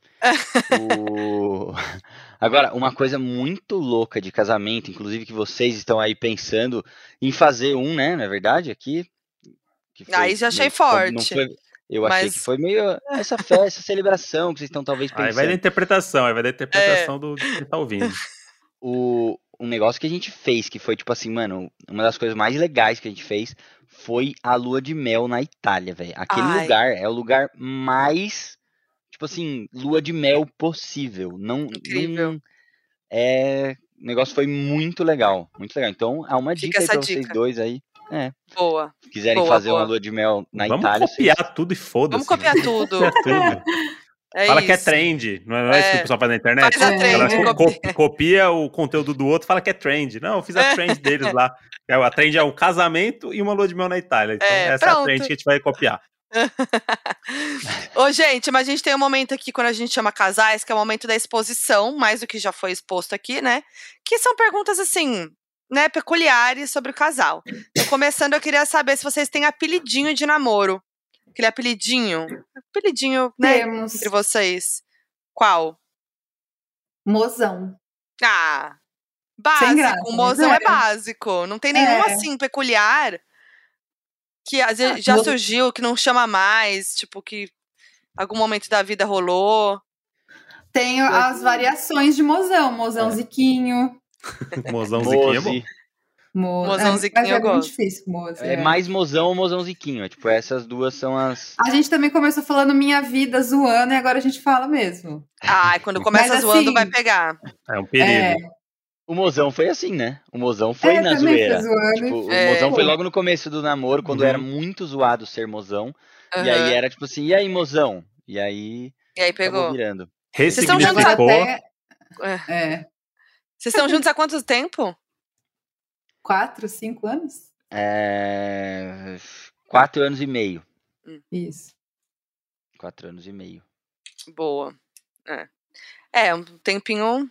O- Agora, uma coisa muito louca de casamento, inclusive que vocês estão aí pensando em fazer um, né? Na verdade, aqui. que foi- Aí já achei não- não forte. foi- Eu achei que foi meio essa festa, essa celebração que vocês estão talvez pensando. Aí vai da interpretação, aí vai da interpretação é. do que tá ouvindo. o, um negócio que a gente fez, que foi tipo assim, mano, uma das coisas mais legais que a gente fez foi a lua de mel na Itália, velho. Aquele Ai. lugar é o lugar mais, tipo assim, lua de mel possível. Não, Incrível. Não, é, o negócio foi muito legal, muito legal. Então, há uma Fica dica aí pra dica. vocês dois aí. É. Boa. Se quiserem boa, fazer boa. uma lua de mel na Vamos Itália. copiar vocês... tudo e foda-se. Vamos copiar tudo. É fala isso. que é trend, não é, é, isso que o pessoal faz na internet? Faz trend, Ela copia. copia o conteúdo do outro fala que é trend. Não, eu fiz a trend deles lá. A trend é um casamento e uma lua de mel na Itália. Então, é, essa pronto. é a trend que a gente vai copiar. Ô, gente, mas a gente tem um momento aqui quando a gente chama casais, que é o momento da exposição, mais do que já foi exposto aqui, né? Que são perguntas assim, né, peculiares sobre o casal. Então, começando, eu queria saber se vocês têm apelidinho de namoro. Aquele apelidinho. Apelidinho, né? Temos. Entre vocês. Qual? Mozão. Ah, básico. graça, o mozão é. é. básico. Não tem nenhum, É. assim, peculiar que às vezes Ah, já mo- surgiu, que não chama mais, tipo, que algum momento da vida rolou. Tem as variações de mozão. Mozão É. ziquinho. Mozão ziquinho é bom. Mo... Mozão é, ziquinho mas eu é muito gosto. difícil, mozo. É é. mais mozão ou mozão ziquinho. é Tipo, essas duas são as. A gente também começou falando minha vida zoando e agora a gente fala mesmo. Ai, quando começa Mas, zoando, assim, vai pegar. É um perigo. O mozão foi assim, né? O mozão foi É, na zoeira. zoando. Tipo, É. O mozão foi logo no começo do namoro, quando Uhum. era muito zoado ser mozão. E Aham. aí era tipo assim, e aí, mozão? E aí E aí pegou. virando. estão E agora Ressignificou. até. É. É. Vocês estão juntos há quanto tempo? Quatro, cinco anos? É... Quatro anos e meio. Isso. Quatro anos e meio. Boa. É. É, um tempinho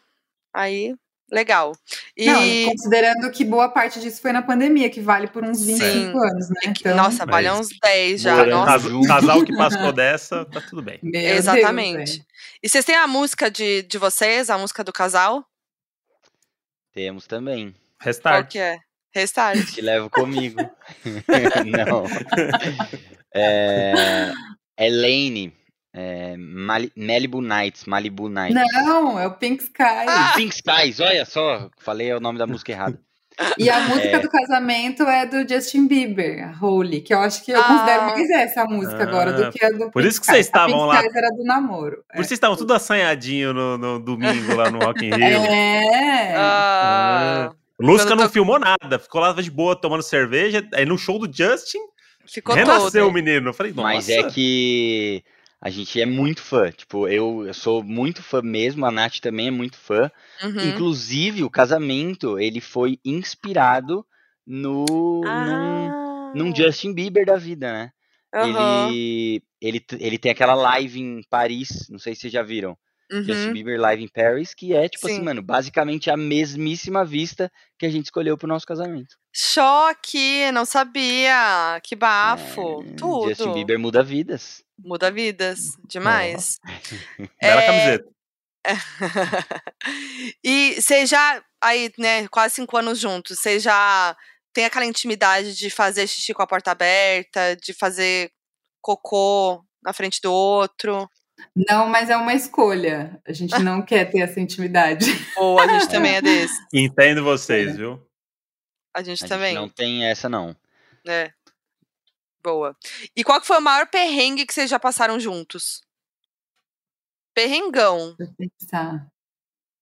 aí legal. E, Não, considerando que boa parte disso foi na pandemia, que vale por uns 25 Sim. anos, né? que- Então, nossa, Mas- vale uns 10 já. Nossa, casal que passou dessa, tá tudo bem. meu Deus, exatamente. velho. e vocês têm a música de, de vocês, a música do casal? Temos também. Qual Restart. que é? Restart. Te levo comigo. Não. É... Elaine. É... Mali- Malibu Nights. Malibu Nights. Não, é o Pink Sky. Ah! Pink Skies, olha só. Falei o nome da música errado. E a música É. do casamento é do Justin Bieber, a Holy, que eu acho que eu Ah. considero mais essa música Ah, agora do que a do por Pink isso que vocês Skies. A estavam Pink lá. Skies era do namoro. Por isso vocês estavam tudo assanhadinho no, no domingo lá no Rock in Rio. É. Ah, Lusca não tô- filmou nada, ficou lá de boa tomando cerveja. Aí no show do Justin, ficou renasceu o menino. Eu falei, nossa. Mas é que a gente é muito fã. Tipo, eu, eu sou muito fã mesmo. A Nath também é muito fã. Uhum. Inclusive, o casamento, ele foi inspirado no... num, Ah, num Justin Bieber da vida, né? aham, Ele, ele, ele tem aquela live em Paris, não sei se vocês já viram. Justin uhum. Bieber Live in Paris, que é, tipo assim, Sim. mano, basicamente a mesmíssima vista que a gente escolheu pro nosso casamento. Choque, não sabia. Que bafo. É, Tudo. Justin Bieber muda vidas. Muda vidas. Demais. Bela É, camiseta. e você já, aí, né, quase cinco anos juntos, você já tem aquela intimidade de fazer xixi com a porta aberta, de fazer cocô na frente do outro? Não, mas é uma escolha. A gente não quer ter essa intimidade. Ou a gente também é desse? Entendo vocês, viu? A gente A também, gente não tem essa, não. né? Boa. E qual que foi o maior perrengue que vocês já passaram juntos? Perrengão. Deixa eu pensar.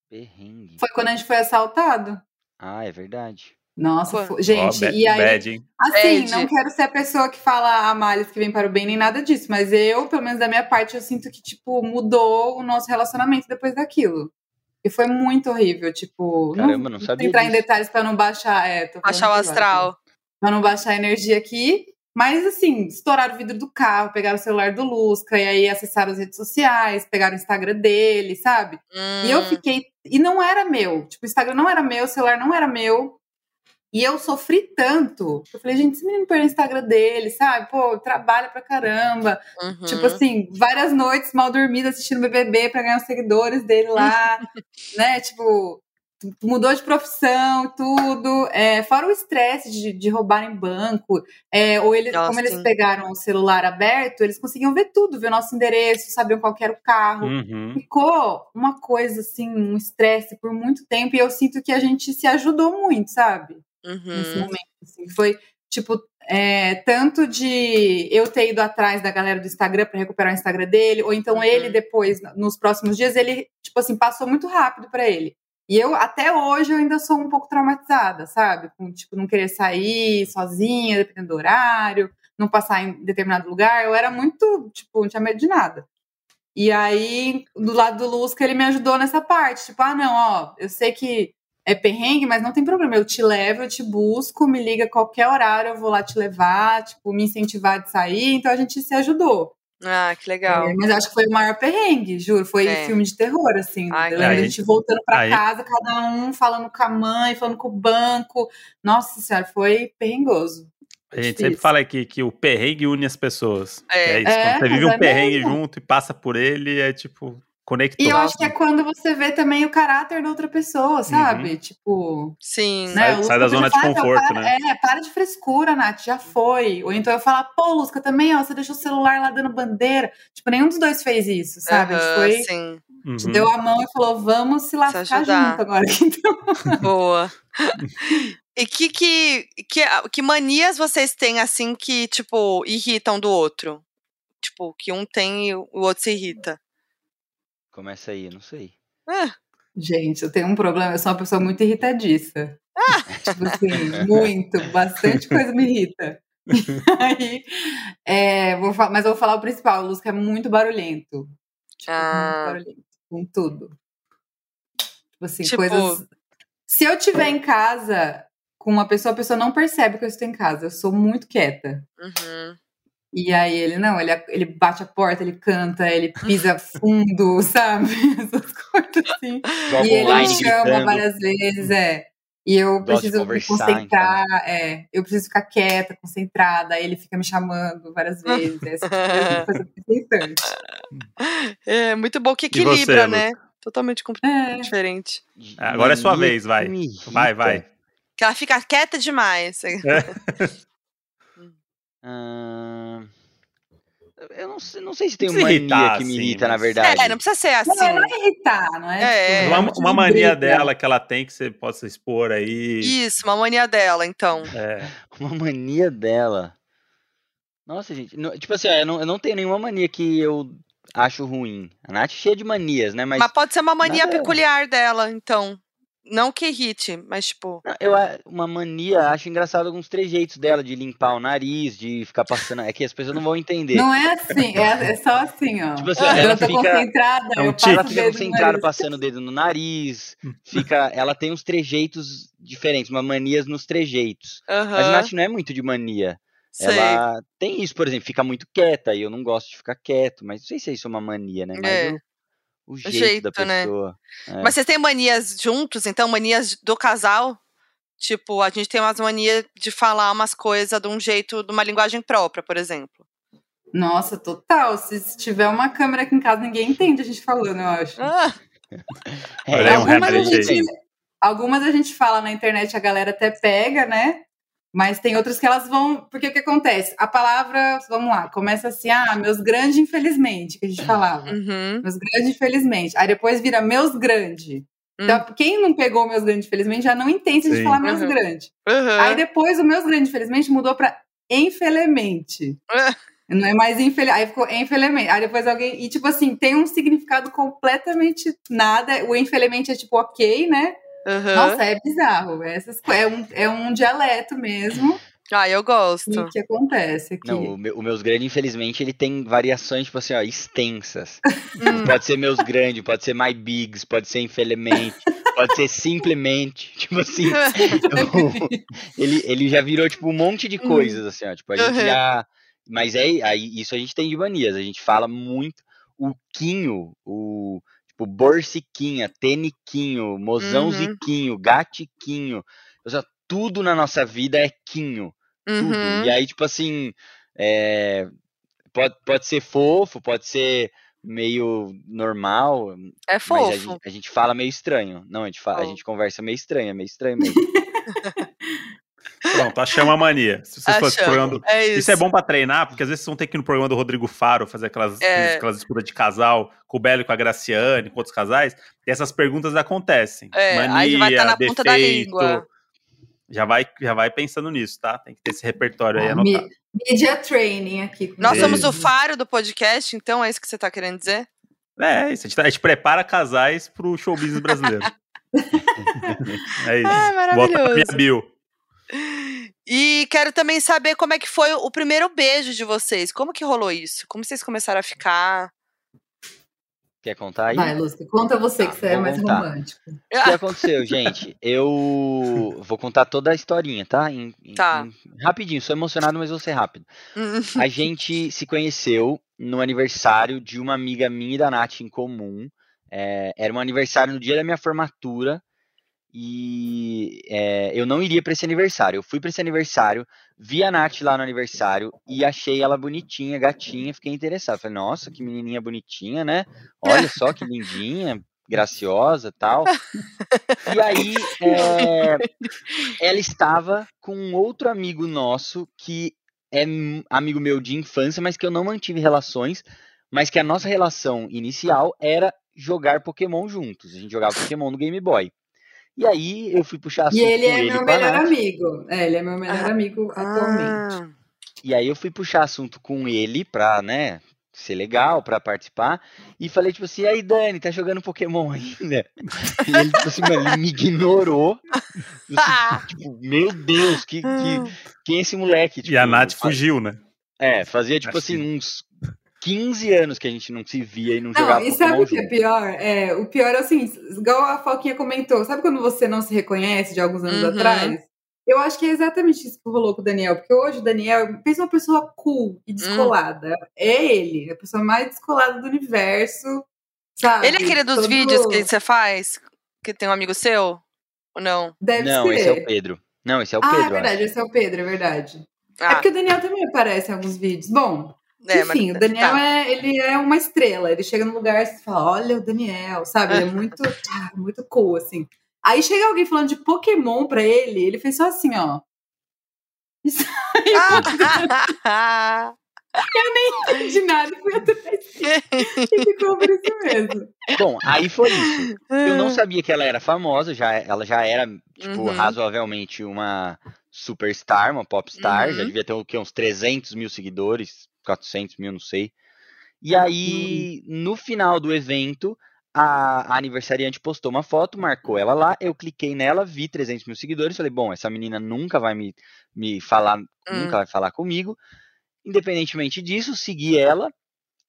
Perrengue. Foi quando a gente foi assaltado. Ah, é verdade. Nossa, gente, ba- e aí bad, hein? Assim, Bad. não quero ser a pessoa que fala a males que vem para o bem, nem nada disso, mas eu, pelo menos da minha parte, eu sinto que, tipo, mudou o nosso relacionamento depois daquilo. E foi muito horrível, tipo. Caramba, não vou sabia entrar em disso. detalhes para não baixar. É, Achar o astral. Pra não baixar a energia aqui. Mas, assim, estouraram o vidro do carro, pegaram o celular do Lusca, e aí acessaram as redes sociais, pegaram o Instagram dele, sabe? E eu Hum, fiquei. E não era meu. Tipo, o Instagram não era meu, o celular não era meu. E eu sofri tanto. Eu falei, gente, esse menino perdeu o Instagram dele, sabe? Pô, trabalha pra caramba. uhum. Tipo assim, várias noites mal dormidas assistindo BBB pra ganhar os seguidores dele lá, né? Tipo. mudou de profissão, tudo. É, fora o estresse de, de roubar em banco, é, ou eles, como eles pegaram o celular aberto, eles conseguiam ver tudo, ver o nosso endereço, sabiam qual era o carro. Uhum. Ficou uma coisa assim, um estresse por muito tempo, e eu sinto que a gente se ajudou muito, sabe? Uhum. Nesse momento. Assim, foi tipo, é, tanto de eu ter ido atrás da galera do Instagram para recuperar o Instagram dele, ou então uhum. ele depois, nos próximos dias, ele, tipo assim, passou muito rápido para ele. E eu, até hoje, eu ainda sou um pouco traumatizada, sabe? Com, tipo, não querer sair sozinha, dependendo do horário, não passar em determinado lugar. Eu era muito, tipo, não tinha medo de nada. E aí, do lado do Lusca, ele me ajudou nessa parte. Tipo, ah, não, ó, eu sei que é perrengue, mas não tem problema. Eu te levo, eu te busco, me liga a qualquer horário, eu vou lá te levar, tipo, me incentivar de sair. Então a gente se ajudou. Ah, que legal. É, mas acho que foi o maior perrengue, juro. Foi é. filme de terror, assim. Ai, a gente voltando pra aí. casa, cada um falando com a mãe, falando com o banco. Nossa senhora, foi perrengoso. A gente Difícil. sempre fala aqui que o perrengue une as pessoas. É, é isso. É, Quando você vive um perrengue mesmo. junto e passa por ele, é tipo conectou. E eu acho que é quando você vê também o caráter da outra pessoa, sabe? Uhum. Tipo. Sim. Né? Sai, sai da zona de conforto, para, né? É, para de frescura, Nath, já foi. Ou então eu falar, pô, Lusca, também, ó, você deixou o celular lá dando bandeira. Tipo, nenhum dos dois fez isso, sabe? Uhum, foi. Sim. Uhum. Deu a mão e falou, vamos se lascar se junto agora. Então... Boa. E que, que, que, que manias vocês têm, assim, que, tipo, irritam do outro? Tipo, que um tem e o outro se irrita. Começa aí, não sei. Ah. Gente, eu tenho um problema, eu sou uma pessoa muito irritadiça. Ah. Tipo assim, muito, bastante coisa me irrita. aí, é, vou, mas eu vou falar o principal, o Lusca é muito barulhento. Tipo, ah. muito barulhento, com tudo. Tipo assim, tipo... coisas. Se eu estiver em casa com uma pessoa, a pessoa não percebe que eu estou em casa. Eu sou muito quieta. Uhum. E aí ele, não, ele, ele bate a porta, ele canta, ele pisa fundo, sabe? Essas coisas assim. Joga e ele me chama gritando. várias vezes, é. E eu preciso me concentrar, então. é. Eu preciso ficar quieta, concentrada, aí ele fica me chamando várias vezes. Essa tipo. É muito bom que equilibra, você, né? Totalmente é. diferente. Agora é sua vez, vai. Vai, vai. Que ela fica quieta demais. É. eu não sei, não sei se tem uma mania irritar, que me assim, irrita, assim, na verdade. É, não precisa ser assim. Não, não é irritar, não é? é, tipo, uma, uma mania dela que ela tem que você possa expor aí. Isso, uma mania dela, então. É. Uma mania dela. Nossa, gente. Não, tipo assim, eu não, eu não tenho nenhuma mania que eu acho ruim. A Nath é cheia de manias, né? Mas, Mas pode ser uma mania peculiar dela, então. Não que irrite, mas tipo. Eu, uma mania, acho engraçado alguns trejeitos dela, de limpar o nariz, de ficar passando. É que as pessoas não vão entender. Não é assim, é, é só assim, ó. Tipo assim, ela fica, concentrada, é um eu ela fica concentrada, passando o dedo no nariz. Fica, ela tem uns trejeitos diferentes, uma manias nos trejeitos. Uhum. Mas a Nath não é muito de mania. Sei. Ela tem isso, por exemplo, fica muito quieta, e eu não gosto de ficar quieto, mas não sei se é isso é uma mania, né? Mas é. eu, o jeito, jeito da né? pessoa. Né? É. Mas vocês têm manias juntos, então, manias do casal? Tipo, a gente tem umas manias de falar umas coisas de um jeito, de uma linguagem própria, por exemplo. Nossa, total. Se tiver uma câmera aqui em casa, ninguém entende a gente falando, eu acho. Ah. É, algumas, a gente, algumas a gente fala na internet, a galera até pega, né? Mas tem outras que elas vão. Porque o que acontece? A palavra, vamos lá, começa assim, ah, meus grandes, infelizmente, que a gente falava. Uhum. Meus grandes, infelizmente. Aí depois vira meus grande. Então, uhum. quem não pegou meus grandes, infelizmente, já não entende se a gente falar meus uhum. grande. Uhum. Aí depois o meus grandes, infelizmente, mudou pra infelizmente. Não é mais infeliz. Aí ficou infelizmente. Aí depois alguém. E, tipo assim, tem um significado completamente nada. O infelizmente é tipo ok, né? Uhum. Nossa, é bizarro. Essas, é, um, é um dialeto mesmo. Ah, eu gosto. O que acontece aqui? Não, o, meu, o meus grandes, infelizmente, ele tem variações, tipo assim, ó, extensas. Hum. pode ser meus grandes, pode ser my bigs, pode ser infelizmente, pode ser simplesmente. Tipo assim, ele, ele já virou, tipo, um monte de hum. coisas, assim, ó. Tipo, a gente uhum. já. Mas é aí, isso a gente tem de manias, a gente fala muito. O Quinho, o tipo, borsiquinha, teniquinho, mozão uhum. ziquinho, gatiquinho. Ou seja, tudo na nossa vida é quinho. Tudo. Uhum. E aí, tipo assim, é, pode, pode ser fofo, pode ser meio normal. É fofo. Mas a gente, a gente fala meio estranho. Não, a gente, fala, oh. a gente conversa meio estranho, é meio estranho mesmo. Pronto, achamos a mania. Se vocês fossem programa é isso. isso. é bom pra treinar, porque às vezes vocês vão ter que ir no programa do Rodrigo Faro fazer aquelas, é. aquelas disputas de casal com o Belo e com a Graciane, com outros casais, e essas perguntas acontecem. É, Mania, aí vai estar tá na defeito, ponta da língua. Já vai, já vai pensando nisso, tá? Tem que ter esse repertório aí anotado. Media training aqui. Nós somos o faro do podcast, então é isso que você tá querendo dizer? É, isso. A gente, tá, a gente prepara casais pro show business brasileiro. é isso. Ah, maravilhoso. Bota na minha bio. E quero também saber como é que foi o primeiro beijo de vocês. Como que rolou isso? Como vocês começaram a ficar? Quer contar aí? Vai, Lúcia, conta você tá, que você é mais contar. romântico. O que aconteceu, gente? Eu vou contar toda a historinha, tá? Em, tá. Em, rapidinho, sou emocionado, mas vou ser rápido. a gente se conheceu no aniversário de uma amiga minha e da Nath em comum. É, era um aniversário no dia da minha formatura e é, eu não iria para esse aniversário. Eu fui para esse aniversário, vi a Nath lá no aniversário e achei ela bonitinha, gatinha, fiquei interessado. Falei, nossa, que menininha bonitinha, né? Olha só que lindinha, graciosa tal. E aí é, ela estava com um outro amigo nosso que é amigo meu de infância, mas que eu não mantive relações, mas que a nossa relação inicial era jogar Pokémon juntos. A gente jogava Pokémon no Game Boy. E aí eu fui puxar assunto E ele é meu melhor amigo. É, ele é meu melhor ah, amigo atualmente. Ah. E aí eu fui puxar assunto com ele pra, né, ser legal, pra participar. E falei, tipo assim, aí Dani, tá jogando Pokémon ainda? E ele, tipo assim, mano, ele me ignorou. Assim, tipo, meu Deus, que, que, quem é esse moleque? Tipo, e a Nath fugiu, né? É, fazia, tipo Acho assim, que... uns 15 anos que a gente não se via e não, não jogava e sabe o que é pior? É, o pior é assim, igual a Foquinha comentou, sabe quando você não se reconhece de alguns anos uhum. atrás? Eu acho que é exatamente isso que rolou com o Daniel, porque hoje o Daniel fez uma pessoa cool e hum. descolada. Hum. É ele, a pessoa mais descolada do universo, sabe? Ele é aquele dos Todo... vídeos que você faz, que tem um amigo seu? Ou não? Deve não, ser. esse é o Pedro. Não, esse é o ah, Pedro. Ah, é verdade, esse é o Pedro, é verdade. É ah. É porque o Daniel também aparece em alguns vídeos. Bom, é, Enfim, o Daniel tá. é, ele é uma estrela. Ele chega no lugar e fala: Olha o Daniel, sabe? Ele é muito, ah, muito cool, assim. Aí chega alguém falando de Pokémon pra ele, ele fez só assim, ó. Eu nem entendi nada, fui atrás e ficou por isso mesmo. Bom, aí foi isso. Eu não sabia que ela era famosa, já, ela já era, tipo, uhum. razoavelmente uma superstar, uma popstar, uhum. já devia ter o quê, uns 300 mil seguidores, 400 mil, não sei. E aí, no final do evento, a, a, aniversariante postou uma foto, marcou ela lá, eu cliquei nela, vi 300 mil seguidores, falei, bom, essa menina nunca vai me, me falar, hum. nunca vai falar comigo. Independentemente disso, segui ela,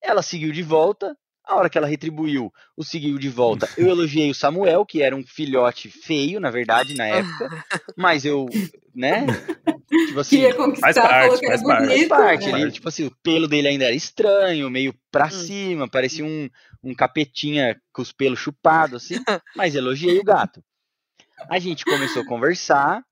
ela seguiu de volta, a hora que ela retribuiu, o seguiu de volta. Eu elogiei o Samuel, que era um filhote feio, na verdade, na época, mas eu, né, Tipo assim, Queria conquistar, faz parte, faz parte. Bonito, parte né? tipo assim, o pelo dele ainda era estranho, meio pra hum. cima, parecia um, um capetinha com os pelos chupados, assim, mas elogiei o gato. A gente começou a conversar,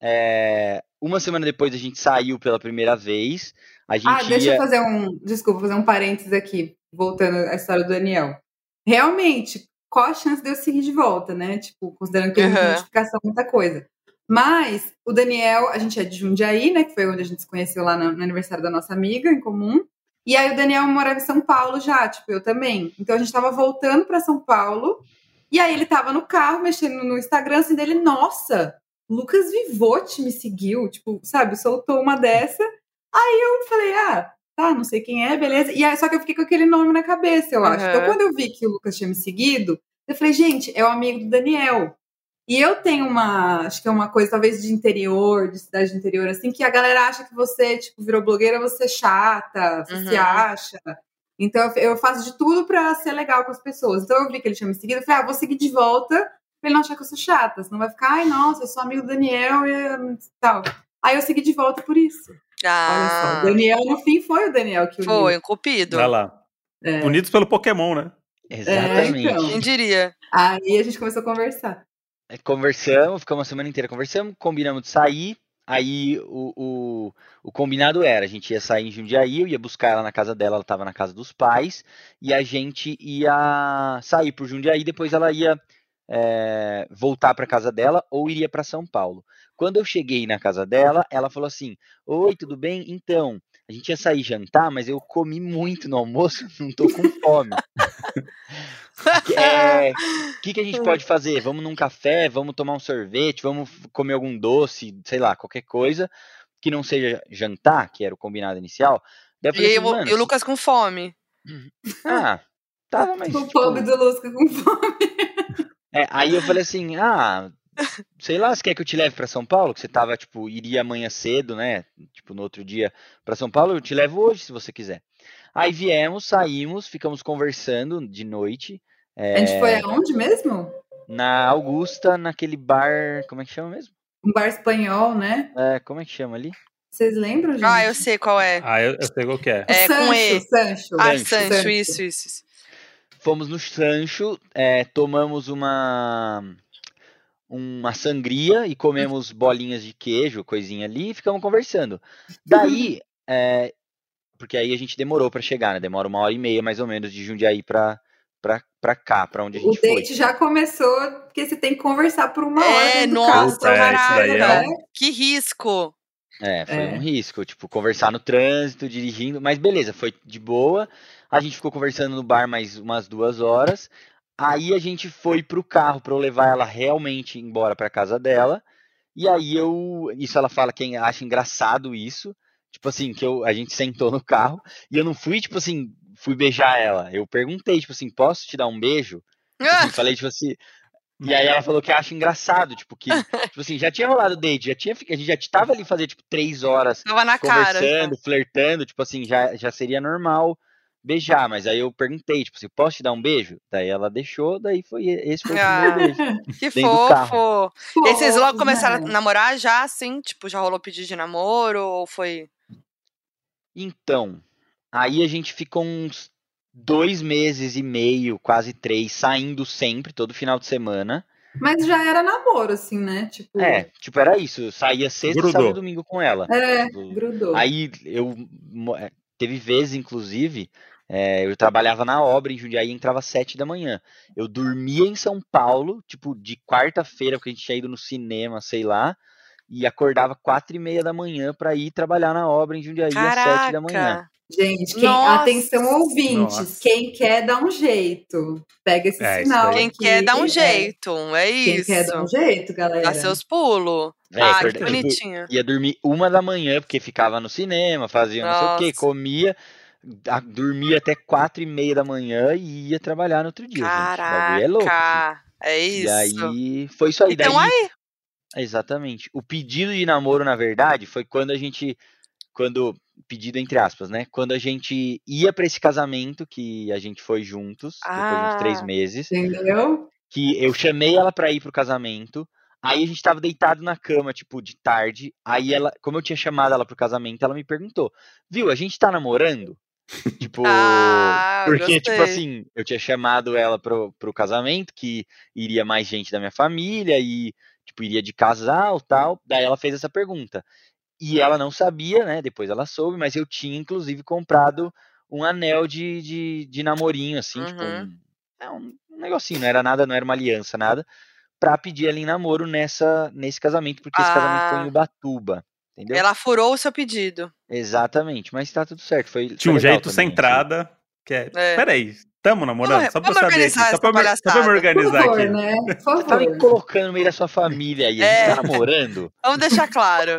é, uma semana depois a gente saiu pela primeira vez. A gente ah, deixa ia... eu fazer um. Desculpa, fazer um parênteses aqui, voltando à história do Daniel. Realmente, qual a chance de eu seguir de volta, né? Tipo, considerando que uhum. tem notificação, muita coisa. Mas o Daniel, a gente é de Jundiaí, né? Que foi onde a gente se conheceu lá no, no aniversário da nossa amiga em comum. E aí o Daniel morava em São Paulo já, tipo, eu também. Então a gente tava voltando para São Paulo. E aí ele tava no carro, mexendo no Instagram, assim, dele, nossa, Lucas Vivotti me seguiu, tipo, sabe, soltou uma dessa. Aí eu falei, ah, tá, não sei quem é, beleza. E aí, só que eu fiquei com aquele nome na cabeça, eu acho. Uhum. Então quando eu vi que o Lucas tinha me seguido, eu falei, gente, é o amigo do Daniel. E eu tenho uma, acho que é uma coisa talvez de interior, de cidade de interior, assim, que a galera acha que você, tipo, virou blogueira, você é chata, você uhum. se acha. Então eu faço de tudo pra ser legal com as pessoas. Então eu vi que ele tinha me seguido, eu falei, ah, vou seguir de volta pra ele não achar que eu sou chata. Senão vai ficar, ai, nossa, eu sou amigo do Daniel e tal. Aí eu segui de volta por isso. Ah. Olha só, ah. Daniel, no fim, foi o Daniel que uniu. Foi, um cupido. Vai lá. É. Unidos pelo Pokémon, né? Exatamente. É, então. Quem diria? Aí a gente começou a conversar. Conversamos, ficamos uma semana inteira conversando, combinamos de sair. Aí o, o, o, combinado era, a gente ia sair em Jundiaí, eu ia buscar ela na casa dela, ela estava na casa dos pais, e a gente ia sair por Jundiaí, depois ela ia é, voltar para casa dela ou iria para São Paulo. Quando eu cheguei na casa dela, ela falou assim: Oi, tudo bem? Então, a gente ia sair jantar, mas eu comi muito no almoço, não tô com fome. O é, que, que a gente pode fazer? Vamos num café, vamos tomar um sorvete, vamos comer algum doce, sei lá, qualquer coisa que não seja jantar, que era o combinado inicial. Daí e, assim, e o Lucas com fome. Ah, tava mais. O tipo... pobre do Lucas com fome. É, aí eu falei assim, ah, sei lá, você quer que eu te leve para São Paulo? Que você tava, tipo, iria amanhã cedo, né? Tipo, no outro dia para São Paulo, eu te levo hoje, se você quiser. Aí viemos, saímos, ficamos conversando de noite. É, a gente foi eh, aonde mesmo? Na Augusta, naquele bar. Como é que chama mesmo? Um bar espanhol, né? É, como é que chama ali? Vocês lembram, gente? Ah, eu sei qual é. Ah, eu, eu sei qual que é. É Sancho, com E. Sancho. Ah, Sancho, Sancho. Isso, isso, isso. Fomos no Sancho, é, tomamos uma uma sangria e comemos bolinhas de queijo, coisinha ali, e ficamos conversando. Daí, é, porque aí a gente demorou para chegar, né? Demora uma hora e meia mais ou menos de Jundiaí para pra, pra cá, pra onde a gente foi. O date já começou, porque você tem que conversar por uma hora. É, nossa, caralho, é, que risco. É, foi é. um risco, tipo, conversar no trânsito, dirigindo, mas beleza, foi de boa. A gente ficou conversando no bar mais umas duas horas. Aí a gente foi pro carro para eu levar ela realmente embora para casa dela. E aí eu, isso ela fala que acha engraçado isso, tipo assim, que eu, a gente sentou no carro e eu não fui tipo assim, fui beijar ela. Eu perguntei tipo assim, posso te dar um beijo? Tipo assim, falei tipo assim, e aí ela falou que acha engraçado, tipo, que, tipo assim, já tinha rolado date, já tinha, a gente já tava ali fazer, tipo, três horas Tava na conversando, cara, flertando, tipo assim, já, já seria normal beijar, mas aí eu perguntei, tipo, se assim, posso te dar um beijo? Daí ela deixou, daí foi esse foi o ah, primeiro beijo. Que fofo! E vocês logo começaram a namorar já, assim? Tipo, já rolou pedido de namoro ou foi... Então, aí a gente ficou uns dois meses e meio, quase três, saindo sempre, todo final de semana. Mas já era namoro, assim, né? Tipo... É, tipo, era isso. saía sexta, sábado e domingo com ela. É, tipo, grudou. Aí eu. Teve vezes, inclusive, é, eu trabalhava na obra em Jundiaí e entrava às sete da manhã. Eu dormia em São Paulo, tipo, de quarta-feira, porque a gente tinha ido no cinema, sei lá, e acordava quatro e meia da manhã para ir trabalhar na obra em Jundiaí Caraca. às sete da manhã. Gente, quem, atenção ouvintes, Nossa. quem quer dar um jeito, pega esse é, sinal. Quem aqui, quer dar um jeito, é isso. Quem quer dar um jeito, galera. Dá seus pulos. É, ah, que bonitinho. Ia dormir uma da manhã, porque ficava no cinema, fazia Nossa. não sei o que, comia, dormia até quatro e meia da manhã e ia trabalhar no outro dia. Caraca, gente. é louco. Assim. É isso. E aí, foi isso aí. Então Daí, aí. Exatamente. O pedido de namoro, na verdade, foi quando a gente quando pedido entre aspas, né? Quando a gente ia para esse casamento que a gente foi juntos ah, depois de uns três ah, meses, entendeu? Que eu chamei ela para ir pro casamento. Aí a gente tava deitado na cama, tipo, de tarde. Aí ela, como eu tinha chamado ela pro casamento, ela me perguntou: Viu, a gente tá namorando? tipo, ah, porque, gostei. tipo assim, eu tinha chamado ela pro, pro casamento, que iria mais gente da minha família e, tipo, iria de casal tal. Daí ela fez essa pergunta. E ela não sabia, né? Depois ela soube, mas eu tinha, inclusive, comprado um anel de, de, de namorinho, assim, tipo, uhum. tipo, um, é um, negocinho, não era nada, não era uma aliança, nada, pra pedir ela em namoro nessa, nesse casamento, porque ah. esse casamento foi em ah. Ubatuba. Entendeu? Ela furou o seu pedido. Exatamente, mas tá tudo certo. Foi, Tinha um jeito também, centrada. Assim. Que é, é. Peraí, Tamo namorando? só pra saber aqui. Só pra, me, só pra me organizar favor, aqui. Né? Por favor. Você tá me colocando no meio da sua família aí. A gente é. tá namorando. Vamos deixar claro.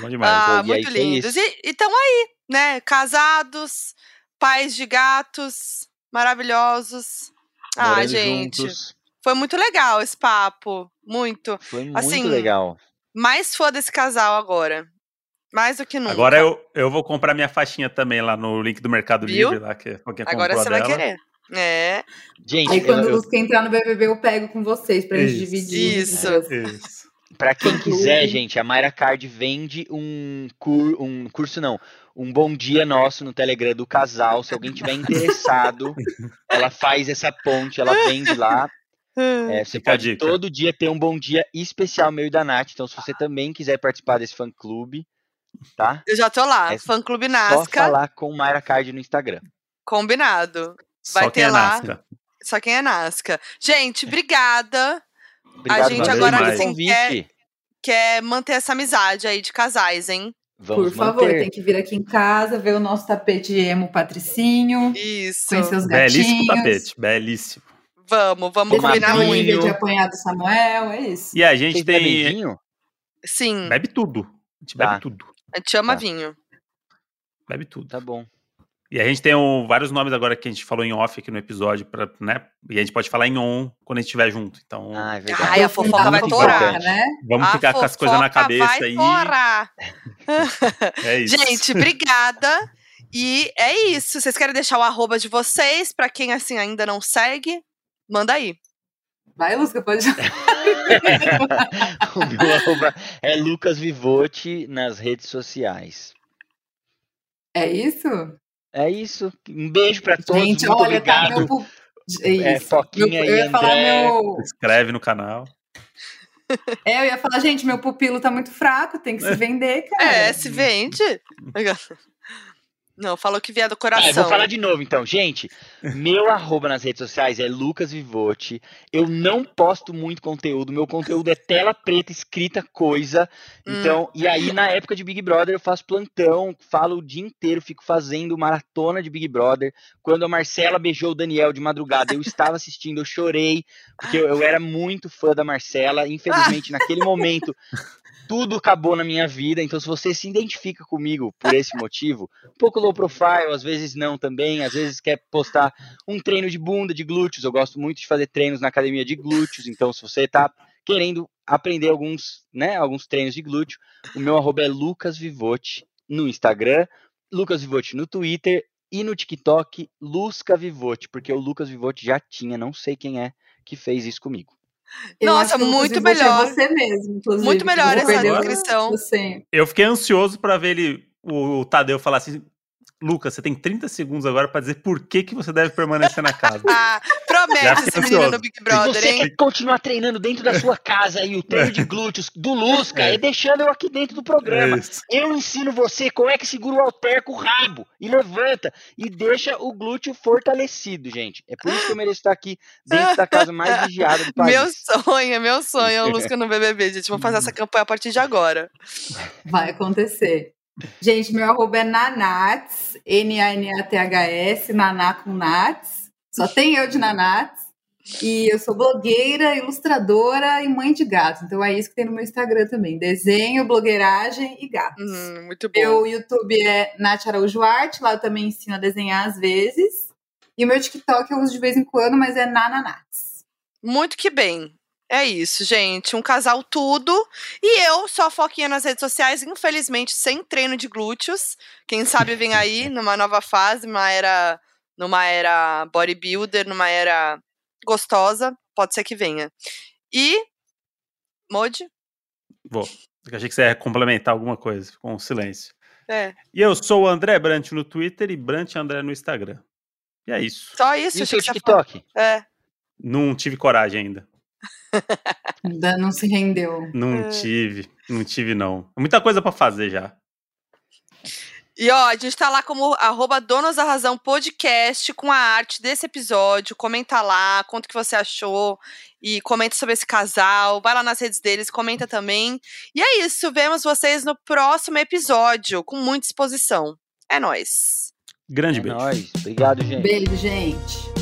Bom demais. Ah, muito aí, lindos. E estão aí, né? Casados, pais de gatos, maravilhosos. Morando ah, gente. Juntos. Foi muito legal esse papo. Muito. Foi muito assim, legal. Mais fã desse casal agora. Mais do que nunca. Agora eu, eu vou comprar minha faixinha também lá no link do Mercado Viu? Livre, lá, que alguém Agora você vai querer. É. Gente, Aí quando eu, você entrar no BBB, eu pego com vocês pra gente dividir. Isso. Isso. Para quem quiser, gente, a Mayra Card vende um, cur, um curso, não, um bom dia nosso no Telegram do casal. Se alguém tiver interessado, ela faz essa ponte, ela vende lá. É, você pode todo dia ter um bom dia especial meio da Nath. Então, se você também quiser participar desse fã clube, tá? Eu já tô lá, é fã clube Nasca. Só falar com Mayra Card no Instagram. Combinado. Vai só ter quem é lá. Nasca. Só quem é Nasca. Gente, obrigada. Obrigado, a gente valeu agora assim, quer, quer manter essa amizade aí de casais, hein? Vamos Por favor, manter. tem que vir aqui em casa, ver o nosso tapete emo patricinho, Isso. conhecer os gatinhos. Belíssimo tapete, belíssimo. Vamos, vamos Uma combinar muito. de apanhar do Samuel, é isso. E a gente tem. vinho? Sim, Bebe tudo. A gente Tá. bebe tudo. A gente ama Tá. vinho. Bebe tudo. Tá bom. E a gente tem um- vários nomes agora que a gente falou em off aqui no episódio, pra, né? E a gente pode falar em on quando a gente estiver junto. Então, Ah, é verdade. Ai, a fofoca vai torar. né? vamos A ficar com as coisas na cabeça vai aí. torar. É isso. Gente, obrigada. E é isso. Vocês querem deixar o arroba de vocês? Pra quem assim ainda não segue, manda aí. Vai, Lusca, pode. o meu arroba é Lucas Vivotti nas redes sociais. É isso? É isso. Um beijo pra todos. Gente, Muito olha, tá obrigado. meu. pu- É É, isso. Foquinha Meu- e eu ia falar André. meu. Se inscreve no canal. É, eu ia falar, gente, meu pupilo tá muito fraco, tem que se vender, cara. É, se vende. Não, falou que vier do eu coração. vou falar de novo, então. Gente, meu arroba nas redes sociais é Lucas Vivotti. Eu não posto muito conteúdo. Meu conteúdo é tela preta, escrita coisa. Então, e aí, na época de Big Brother, eu faço plantão, falo o dia inteiro, fico fazendo maratona de Big Brother. Quando a Marcela beijou o Daniel de madrugada, eu estava assistindo, eu chorei, porque eu, eu era muito fã da Marcela. Infelizmente, naquele momento, tudo acabou na minha vida. Então, se você se identifica comigo por esse motivo, um pouco low profile, às vezes não também, às vezes quer postar um treino de bunda, de glúteos. Eu gosto muito de fazer treinos na academia de glúteos, então se você tá querendo aprender alguns, né, alguns treinos de glúteo, o meu arroba é Lucas Vivotti no Instagram, Lucas Vivotti no Twitter e no TikTok, Lusca Vivotti, porque o Lucas Vivotti já tinha, não sei quem é que fez isso comigo. Eu Nossa, muito melhor. Você mesmo, inclusive. Muito melhor essa descrição. Você. Eu fiquei ansioso pra ver ele, o, o Tadeu falar assim: Lucas, você tem 30 segundos agora pra dizer por que, que você deve permanecer na casa. Ah, promete esse menino no Big Se Brother, você hein? quer continuar treinando dentro da sua casa e o treino de glúteos do Lusca, é deixando eu aqui dentro do programa. É isso. Eu ensino você como é que segura o halter com o rabo e levanta e deixa o glúteo fortalecido, gente. É por isso que eu mereço estar aqui dentro da casa mais vigiada do país. Meu sonho, meu sonho é o Lusca no BBB, gente. Vamos fazer essa campanha a partir de agora. Vai acontecer. Gente, meu arroba é Nanats, N-A-N-A-T-H-S, Naná com Nats. Só tem eu de Nanats. E eu sou blogueira, ilustradora e mãe de gatos. Então é isso que tem no meu Instagram também. Desenho, blogueiragem e gatos. Hum, muito bom. Meu YouTube é Nath Araújo Arte, lá eu também ensino a desenhar às vezes. E o meu TikTok eu uso de vez em quando, mas é Nananats. Muito que bem. É isso, gente. Um casal tudo. E eu a Foquinha nas redes sociais, infelizmente sem treino de glúteos. Quem sabe vem aí numa nova fase, numa era, numa era bodybuilder, numa era gostosa. Pode ser que venha. E. Modi? Vou. Eu achei que você ia complementar alguma coisa com silêncio. É. E eu sou o André Brant no Twitter e Brant André no Instagram. E é isso. Só isso. E o seu. TikTok? É. Não tive coragem ainda. Ainda não se rendeu. Não É. tive. Não tive, não. Muita coisa pra fazer já. E ó, a gente tá lá como arroba Donos da Razão Podcast com a arte desse episódio. Comenta lá, conta o que você achou e comenta sobre esse casal. Vai lá nas redes deles, comenta também. E é isso, vemos vocês no próximo episódio com muita exposição. É nóis. Grande É beijo. nóis. Obrigado, gente. Beijo, gente.